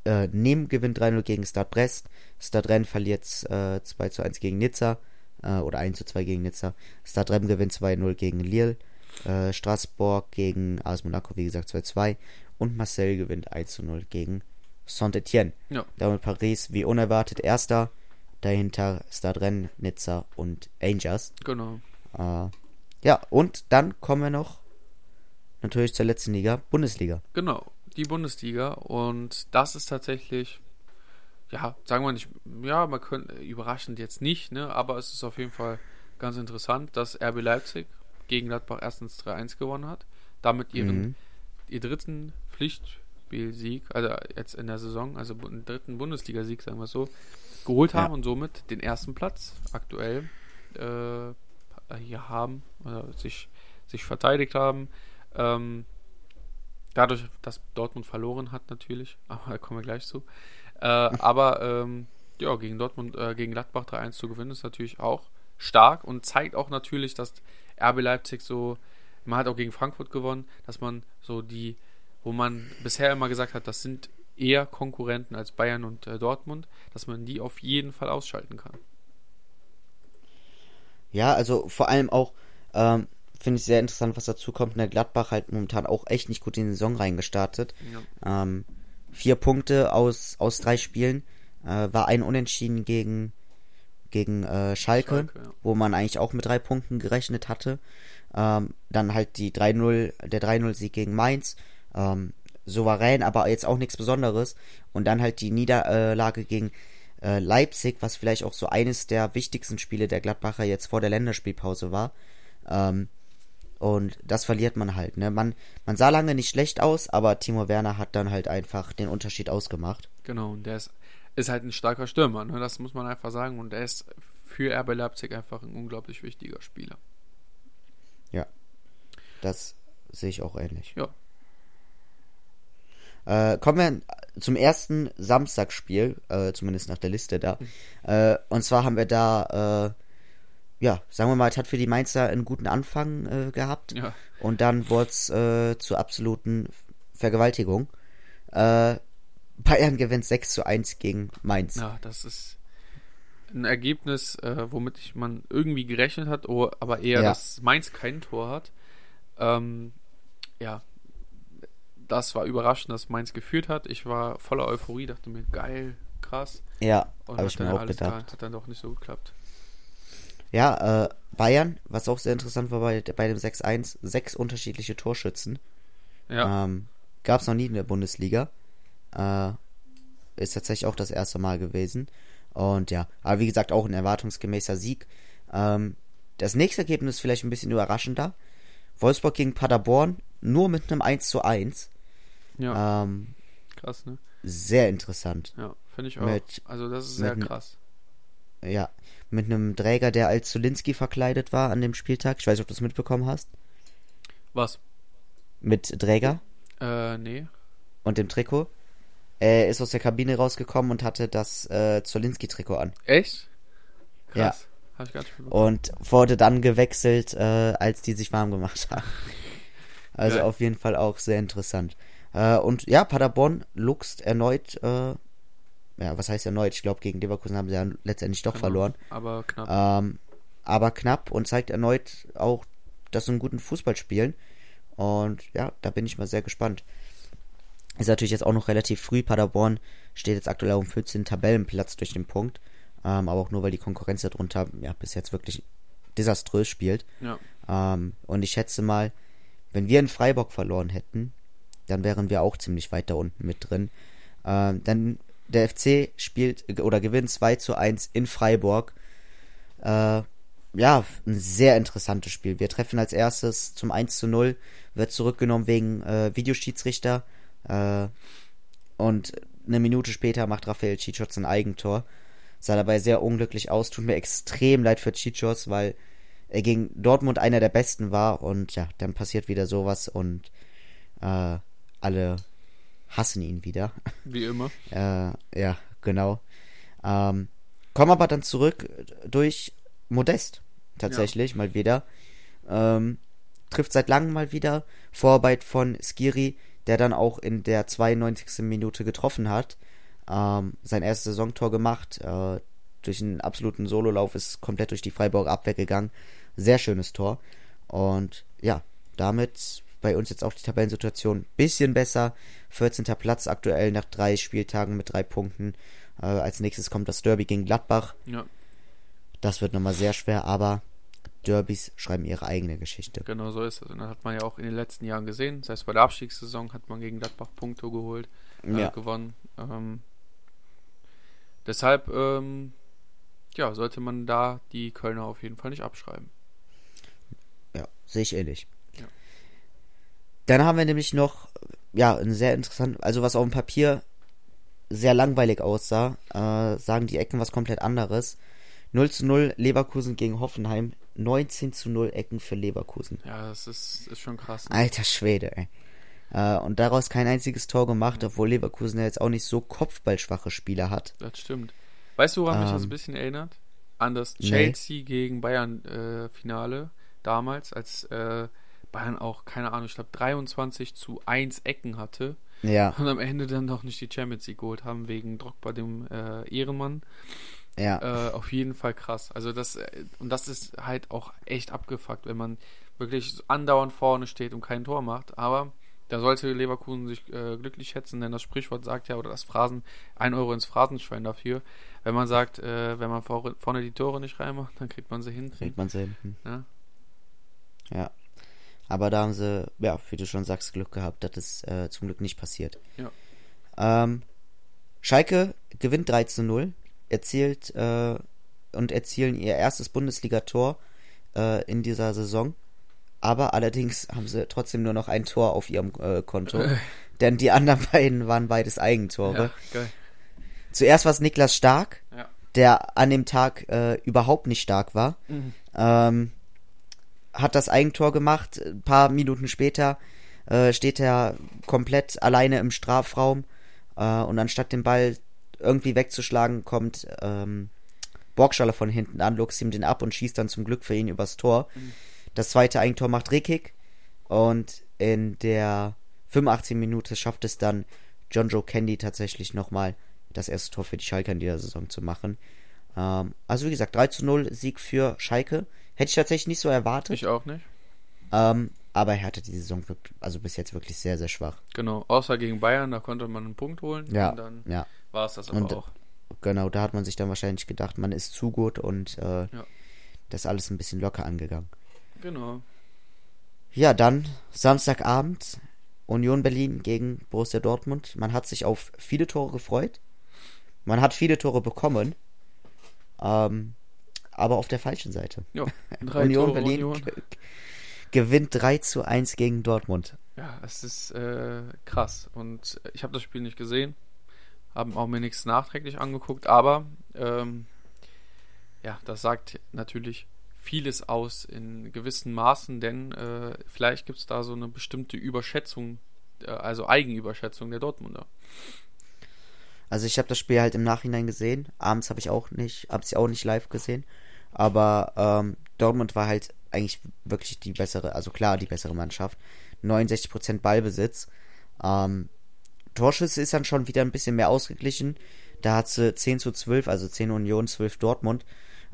äh, Nîmes gewinnt 3-0 gegen Stade Brest. Stade Rennes verliert äh, 2-1 gegen Nizza. Äh, oder 1-2 gegen Nizza. Stade Rennes gewinnt 2-0 gegen Lille. Äh, Straßburg gegen AS Monaco, wie gesagt, 2-2. Und Marseille gewinnt 1-0 gegen Saint-Etienne. Ja. Damit Paris wie unerwartet Erster. Dahinter Stade Rennes, Nizza und Angers. Genau. Äh, ja, und dann kommen wir noch natürlich zur letzten Liga, Bundesliga. Genau, die Bundesliga. Und das ist tatsächlich, ja, sagen wir nicht, ja, man könnte überraschend jetzt nicht, ne? Aber es ist auf jeden Fall ganz interessant, dass RB Leipzig gegen Gladbach erstens 3-1 gewonnen hat. Damit ihren Mhm. ihr dritten Pflichtspielsieg, also jetzt in der Saison, also einen dritten Bundesligasieg, sagen wir es so, geholt Ja. haben und somit den ersten Platz aktuell äh, hier haben, oder sich, sich verteidigt haben. Ähm, Dadurch, dass Dortmund verloren hat, natürlich. Aber da kommen wir gleich zu. Äh, aber ähm, ja, gegen Dortmund, äh, gegen Gladbach 3-1 zu gewinnen, ist natürlich auch stark und zeigt auch natürlich, dass RB Leipzig so, man hat auch gegen Frankfurt gewonnen, dass man so die, wo man bisher immer gesagt hat, das sind eher Konkurrenten als Bayern und äh, Dortmund, dass man die auf jeden Fall ausschalten kann. Ja, also vor allem auch, ähm, finde ich sehr interessant, was dazu kommt. Der Gladbach halt momentan auch echt nicht gut in die Saison reingestartet. Ja. Ähm, vier Punkte aus, aus drei Spielen. Äh, war ein Unentschieden gegen, gegen äh, Schalke, Schalke ja. wo man eigentlich auch mit drei Punkten gerechnet hatte. Ähm, dann halt die 3-0, der 3-0-Sieg gegen Mainz. Ähm, souverän, aber jetzt auch nichts Besonderes. Und dann halt die Niederlage gegen äh, Leipzig, was vielleicht auch so eines der wichtigsten Spiele der Gladbacher jetzt vor der Länderspielpause war. Ähm, und das verliert man halt, ne? Man, man sah lange nicht schlecht aus, aber Timo Werner hat dann halt einfach den Unterschied ausgemacht. Genau, und der ist, ist halt ein starker Stürmer, ne? Das muss man einfach sagen. Und er ist für RB Leipzig einfach ein unglaublich wichtiger Spieler. Ja. Das sehe ich auch ähnlich. Ja. Äh, kommen wir zum ersten Samstagsspiel, äh, zumindest nach der Liste da. Mhm. Äh, und zwar haben wir da äh, ja, sagen wir mal, es hat für die Mainzer einen guten Anfang äh, gehabt. Ja. Und dann wurde es äh, zur absoluten Vergewaltigung. Bayern gewinnt 6 zu 1 gegen Mainz. Ja, das ist ein Ergebnis, äh, womit ich man irgendwie gerechnet hat, oh, aber eher, ja. dass Mainz kein Tor hat. Ähm, ja, das war überraschend, dass Mainz geführt hat. Ich war voller Euphorie, dachte mir, geil, krass. Ja, habe ich mir auch gedacht. hat dann doch nicht so geklappt. Ja, äh, Bayern, was auch sehr interessant war bei, bei dem 6-1, sechs unterschiedliche Torschützen. Ja. Ähm, Gab es noch nie in der Bundesliga. Äh, ist tatsächlich auch das erste Mal gewesen. Und ja, aber wie gesagt, auch ein erwartungsgemäßer Sieg. Ähm, das nächste Ergebnis ist vielleicht ein bisschen überraschender. Wolfsburg gegen Paderborn, nur mit einem 1 zu 1. Ja. Ähm, krass, ne? Sehr interessant. Ja, finde ich auch. Mit, also das ist sehr krass. Ja, mit einem Träger, der als Zulinski verkleidet war an dem Spieltag. Ich weiß nicht, ob du das mitbekommen hast. Was? Mit Träger? Äh, nee. Und dem Trikot. Er ist aus der Kabine rausgekommen und hatte das äh, Zolinski-Trikot an. Echt? Krass. Ja. Hab ich gar nicht und wurde dann gewechselt, äh, als die sich warm gemacht haben. Also Geil. auf jeden Fall auch sehr interessant. Äh, und ja, Paderborn luchst erneut äh, ja, was heißt erneut? Ich glaube, gegen Leverkusen haben sie ja letztendlich doch genau, verloren. Aber knapp. Ähm, aber knapp und zeigt erneut auch, dass sie einen guten Fußball spielen. Und ja, da bin ich mal sehr gespannt. Ist natürlich jetzt auch noch relativ früh. Paderborn steht jetzt aktuell auf dem 14. Tabellenplatz durch den Punkt. Ähm, aber auch nur, weil die Konkurrenz darunter ja bis jetzt wirklich desaströs spielt. Ja. Ähm, und ich schätze mal, wenn wir in Freiburg verloren hätten, dann wären wir auch ziemlich weit da unten mit drin. Ähm, dann der FC spielt oder gewinnt 2 zu 1 in Freiburg. Äh, ja, ein sehr interessantes Spiel. Wir treffen als erstes zum 1 zu 0, wird zurückgenommen wegen äh, Videoschiedsrichter. Äh, und eine Minute später macht Raphael Chichos ein Eigentor. Sah dabei sehr unglücklich aus. Tut mir extrem leid für Chichos, weil er gegen Dortmund einer der besten war. Und ja, dann passiert wieder sowas und äh, alle hassen ihn wieder. Wie immer. äh, ja, genau. Ähm, kommen aber dann zurück durch Modest. Tatsächlich, ja. mal wieder. Ähm, trifft seit langem mal wieder. Vorarbeit von Skiri, der dann auch in der 92. Minute getroffen hat. Ähm, sein erstes Saisontor gemacht. Äh, durch einen absoluten Sololauf ist komplett durch die Freiburger Abwehr gegangen. Sehr schönes Tor. Und ja, damit bei uns jetzt auch die Tabellensituation bisschen besser. 14. Platz aktuell nach drei Spieltagen mit drei Punkten. Äh, als nächstes kommt das Derby gegen Gladbach. Ja. Das wird nochmal sehr schwer, aber Derbys schreiben ihre eigene Geschichte. Genau so ist es. Und das hat man ja auch in den letzten Jahren gesehen. Das heißt, bei der Abstiegssaison hat man gegen Gladbach Punkte geholt, äh, ja. gewonnen. Ähm, deshalb, ähm, ja, sollte man da die Kölner auf jeden Fall nicht abschreiben. Ja, sehe ich ähnlich. Dann haben wir nämlich noch, ja, ein sehr interessant, also was auf dem Papier sehr langweilig aussah, äh, sagen die Ecken was komplett anderes. 0 zu 0 Leverkusen gegen Hoffenheim, 19 zu 0 Ecken für Leverkusen. Ja, das ist, ist schon krass. Ne? Alter Schwede, ey. Äh, und daraus kein einziges Tor gemacht, obwohl Leverkusen ja jetzt auch nicht so kopfballschwache Spieler hat. Das stimmt. Weißt du, woran mich das Ähm, ein bisschen erinnert? An das nee. Chelsea gegen Bayern äh, Finale damals, als äh, Bayern auch, keine Ahnung, ich glaube 23 zu 1 Ecken hatte Ja, und am Ende dann noch nicht die Champions League geholt haben, wegen Drogba, dem äh, Ehrenmann. Ja. Äh, auf jeden Fall krass. Also das, äh, und das ist halt auch echt abgefuckt, wenn man wirklich andauernd vorne steht und kein Tor macht. Aber da sollte Leverkusen sich äh, glücklich schätzen, denn das Sprichwort sagt ja, oder das Phrasen, ein Euro ins Phrasenschwein dafür. Wenn man sagt, äh, wenn man vor, vorne die Tore nicht reinmacht, dann kriegt man sie hinten. Kriegt man sie hinten. Ja. Ja. Aber da haben sie, ja, wie du schon sagst, Glück gehabt. Das ist äh, zum Glück nicht passiert. Ja. Ähm, Schalke gewinnt 3 zu 0, erzielt äh, und erzielen ihr erstes Bundesligator äh, in dieser Saison. Aber allerdings haben sie trotzdem nur noch ein Tor auf ihrem äh, Konto. denn die anderen beiden waren beides Eigentore. Ja. Zuerst war es Niklas Stark, Ja. der an dem Tag äh, überhaupt nicht stark war. Mhm. Ähm, hat das Eigentor gemacht. Ein paar Minuten später äh, steht er komplett alleine im Strafraum. Äh, und anstatt den Ball irgendwie wegzuschlagen, kommt ähm, Borgschaller von hinten an, luchst ihm den ab und schießt dann zum Glück für ihn übers Tor. Das zweite Eigentor macht Rekik. Und in der 85. Minute schafft es dann John Joe Candy tatsächlich nochmal das erste Tor für die Schalke in dieser Saison zu machen. Ähm, also wie gesagt, 3 zu 0 Sieg für Schalke. Hätte ich tatsächlich nicht so erwartet. Ich auch nicht. Ähm, aber er hatte die Saison wirklich, also bis jetzt wirklich sehr, sehr schwach. Genau. Außer gegen Bayern, da konnte man einen Punkt holen. Ja, ja. War es das aber Und- auch. Genau, da hat man sich dann wahrscheinlich gedacht, man ist zu gut und äh, Ja. das alles ein bisschen locker angegangen. Genau. Ja, dann Samstagabend Union Berlin gegen Borussia Dortmund. Man hat sich auf viele Tore gefreut. Man hat viele Tore bekommen. Ähm, aber auf der falschen Seite. Drei Union Tore Berlin Union. ge- gewinnt 3 zu 1 gegen Dortmund. Ja, es ist äh, krass. Und ich habe das Spiel nicht gesehen. Haben auch mir nichts nachträglich angeguckt. Aber ähm, ja, das sagt natürlich vieles aus in gewissen Maßen, denn äh, vielleicht gibt es da so eine bestimmte Überschätzung, äh, also Eigenüberschätzung der Dortmunder. Also ich habe das Spiel halt im Nachhinein gesehen. Abends habe ich auch nicht, habe ich auch nicht live gesehen. Aber ähm, Dortmund war halt eigentlich wirklich die bessere, also klar die bessere Mannschaft. 69% Ballbesitz. Ähm, Torschüsse ist dann schon wieder ein bisschen mehr ausgeglichen. Da hat sie 10 zu 12, also 10 Union, 12 Dortmund.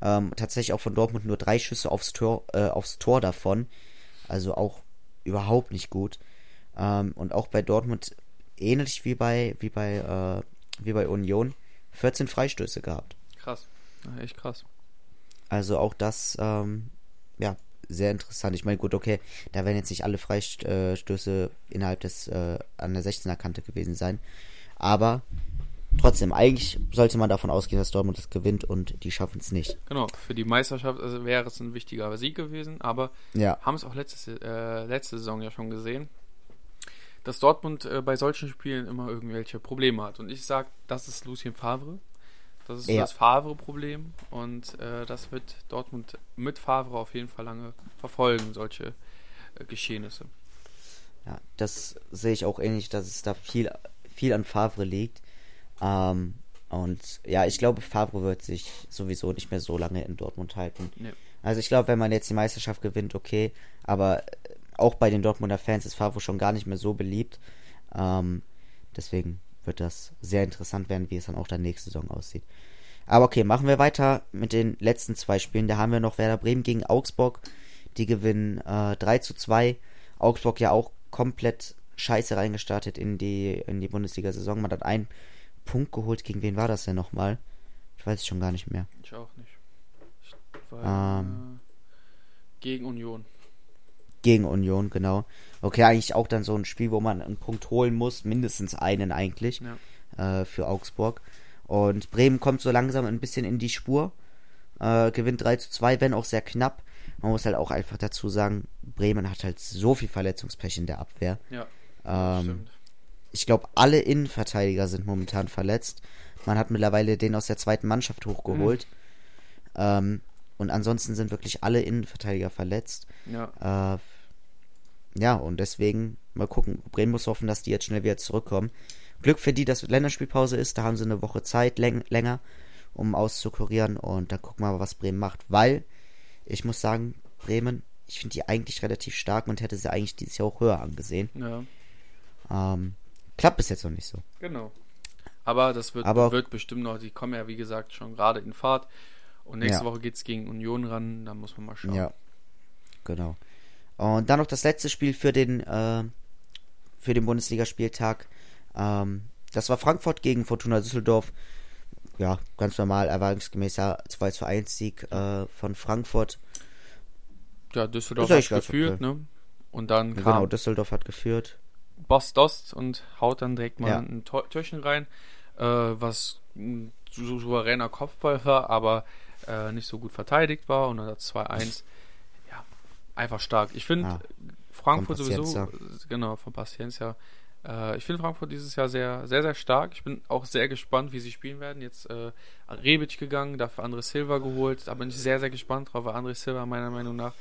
Ähm, tatsächlich auch von Dortmund nur drei Schüsse aufs Tor, äh, aufs Tor davon. Also auch überhaupt nicht gut. Ähm, und auch bei Dortmund ähnlich wie bei, wie bei, äh, wie bei Union 14 Freistöße gehabt. Krass. Ja, echt krass. Also auch das, ähm, ja, sehr interessant. Ich meine, gut, okay, da werden jetzt nicht alle Freistöße innerhalb des, äh, an der 16er Kante gewesen sein. Aber trotzdem, eigentlich sollte man davon ausgehen, dass Dortmund das gewinnt und die schaffen es nicht. Genau, für die Meisterschaft also wäre es ein wichtiger Sieg gewesen, aber Ja, haben es auch letzte, äh, letzte Saison ja schon gesehen, dass Dortmund äh, bei solchen Spielen immer irgendwelche Probleme hat. Und ich sage, das ist Lucien Favre. Das ist Ja. das Favre-Problem. Und äh, das wird Dortmund mit Favre auf jeden Fall lange verfolgen, solche äh, Geschehnisse. ja, das sehe ich auch ähnlich, dass es da viel, viel an Favre liegt. Ähm, und ja, ich glaube, Favre wird sich sowieso nicht mehr so lange in Dortmund halten. Nee. Also ich glaube, wenn man jetzt die Meisterschaft gewinnt, okay, aber äh, auch bei den Dortmunder Fans ist Favre schon gar nicht mehr so beliebt. Ähm, deswegen wird das sehr interessant werden, wie es dann auch dann nächste Saison aussieht. Aber okay, machen wir weiter mit den letzten zwei Spielen. Da haben wir noch Werder Bremen gegen Augsburg. Die gewinnen äh, 3 zu 2. Augsburg ja auch komplett scheiße reingestartet in die, in die Bundesliga-Saison. Man hat einen Punkt geholt. Gegen wen war das denn nochmal? Ich weiß es schon gar nicht mehr. Ich auch nicht. Ich, weil, Ähm. äh, gegen Union. Gegen Union, genau. Okay, eigentlich auch dann so ein Spiel, wo man einen Punkt holen muss, mindestens einen eigentlich, Ja. äh, für Augsburg. Und Bremen kommt so langsam ein bisschen in die Spur, äh, gewinnt 3 zu 2, wenn auch sehr knapp. Man muss halt auch einfach dazu sagen, Bremen hat halt so viel Verletzungspech in der Abwehr. Ja, Ähm, stimmt. ich glaube, alle Innenverteidiger sind momentan verletzt. Man hat mittlerweile den aus der zweiten Mannschaft hochgeholt. Ähm, und ansonsten sind wirklich alle Innenverteidiger verletzt. Ja, Äh, ja, und deswegen mal gucken. Bremen muss hoffen, dass die jetzt schnell wieder zurückkommen. Glück für die, dass Länderspielpause ist. Da haben sie eine Woche Zeit läng länger, um auszukurieren. Und dann gucken wir mal, was Bremen macht. Weil, ich muss sagen, Bremen, ich finde die eigentlich relativ stark und hätte sie eigentlich dieses Jahr auch höher angesehen. Ja. Ähm, klappt bis jetzt noch nicht so. Genau. Aber das wird, Aber- wird bestimmt noch, die kommen ja wie gesagt schon gerade in Fahrt. Und nächste Ja. Woche geht es gegen Union ran, da muss man mal schauen. Ja, genau. Und dann noch das letzte Spiel für den, äh, für den Bundesligaspieltag. Ähm, das war Frankfurt gegen Fortuna Düsseldorf. Ja, ganz normal, erwartungsgemäßer 2 zu 1 Sieg äh, von Frankfurt. Ja, Düsseldorf eigentlich hat geführt, okay. ne? Und dann kam Genau, Düsseldorf hat geführt. Boss Dost und haut dann direkt mal Ja. ein Türchen rein, äh, was ein sou- souveräner Kopfball war, aber äh, nicht so gut verteidigt war und dann hat 2-1. Einfach stark. Ich finde Ja. Frankfurt sowieso, genau, von Paciencia. Äh, ich finde Frankfurt dieses Jahr sehr, sehr, sehr stark. Ich bin auch sehr gespannt, wie sie spielen werden. Jetzt äh, Rebic gegangen, dafür André Silva geholt. Da bin ich sehr, sehr gespannt drauf, weil André Silva meiner Meinung nach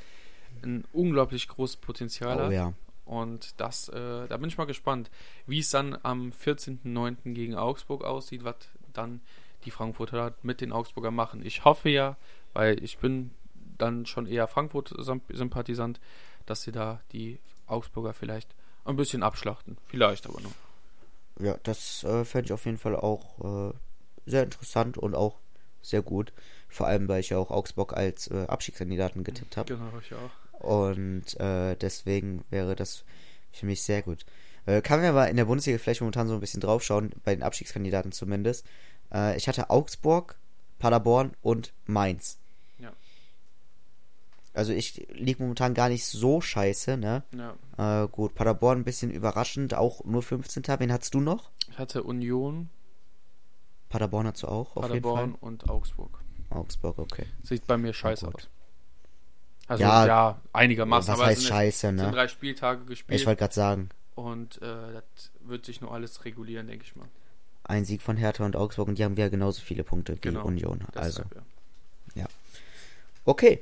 ein unglaublich großes Potenzial Oh hat. ja. Und das, äh, da bin ich mal gespannt, wie es dann am 14.09. gegen Augsburg aussieht, was dann die Frankfurter mit den Augsburger machen. Ich hoffe ja, weil ich bin dann schon eher Frankfurt-Sympathisant, dass sie da die Augsburger vielleicht ein bisschen abschlachten. Vielleicht aber nur. Ja, das äh, fände ich auf jeden Fall auch äh, sehr interessant und auch sehr gut. Vor allem, weil ich ja auch Augsburg als äh, Abstiegskandidaten getippt habe. Genau, ich auch. Und äh, deswegen wäre das für mich sehr gut. Äh, kann man aber in der Bundesliga vielleicht momentan so ein bisschen draufschauen, bei den Abstiegskandidaten zumindest. Äh, ich hatte Augsburg, Paderborn und Mainz. Ja. Also ich liege momentan gar nicht so scheiße, ne? Ja. Äh, gut, Paderborn ein bisschen überraschend, auch nur 15. Wen hattest du noch? Ich hatte Union, Paderborn hast du auch, auf Paderborn und Augsburg. Augsburg, okay. Sieht bei mir scheiße gut. aus. Also Ja, ja, einigermaßen. Was aber heißt es sind, scheiße, es sind ne? drei Spieltage gespielt. Ich wollte gerade sagen, Und äh, das wird sich nur alles regulieren, denke ich mal. ein Sieg von Hertha und Augsburg und die haben ja genauso viele Punkte wie Genau. Union. Also, Deshalb, ja. okay.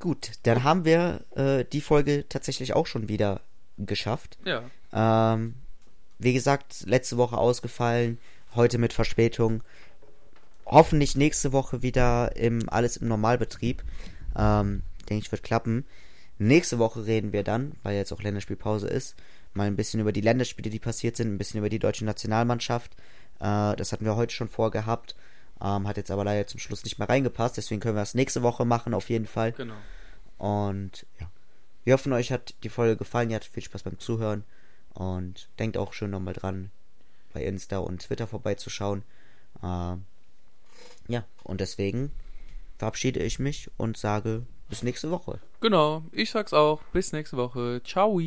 Gut, dann haben wir äh, die Folge tatsächlich auch schon wieder geschafft. Ja, Ähm, wie gesagt, letzte Woche ausgefallen, heute mit Verspätung. Hoffentlich nächste Woche wieder im alles im Normalbetrieb. Ähm, denke ich, wird klappen. Nächste Woche reden wir dann, weil jetzt auch Länderspielpause ist, mal ein bisschen über die Länderspiele, die passiert sind, ein bisschen über die deutsche Nationalmannschaft. Äh, das hatten wir heute schon vorgehabt. Ähm, hat jetzt aber leider zum Schluss nicht mehr reingepasst, deswegen können wir das nächste Woche machen, auf jeden Fall. genau. Und ja, wir hoffen, euch hat die Folge gefallen. Ihr hattet viel Spaß beim Zuhören. Und denkt auch schön nochmal dran, bei Insta und Twitter vorbeizuschauen. Ähm, ja, und deswegen verabschiede ich mich und sage bis nächste Woche. Genau, ich sag's auch. Bis nächste Woche. Ciao.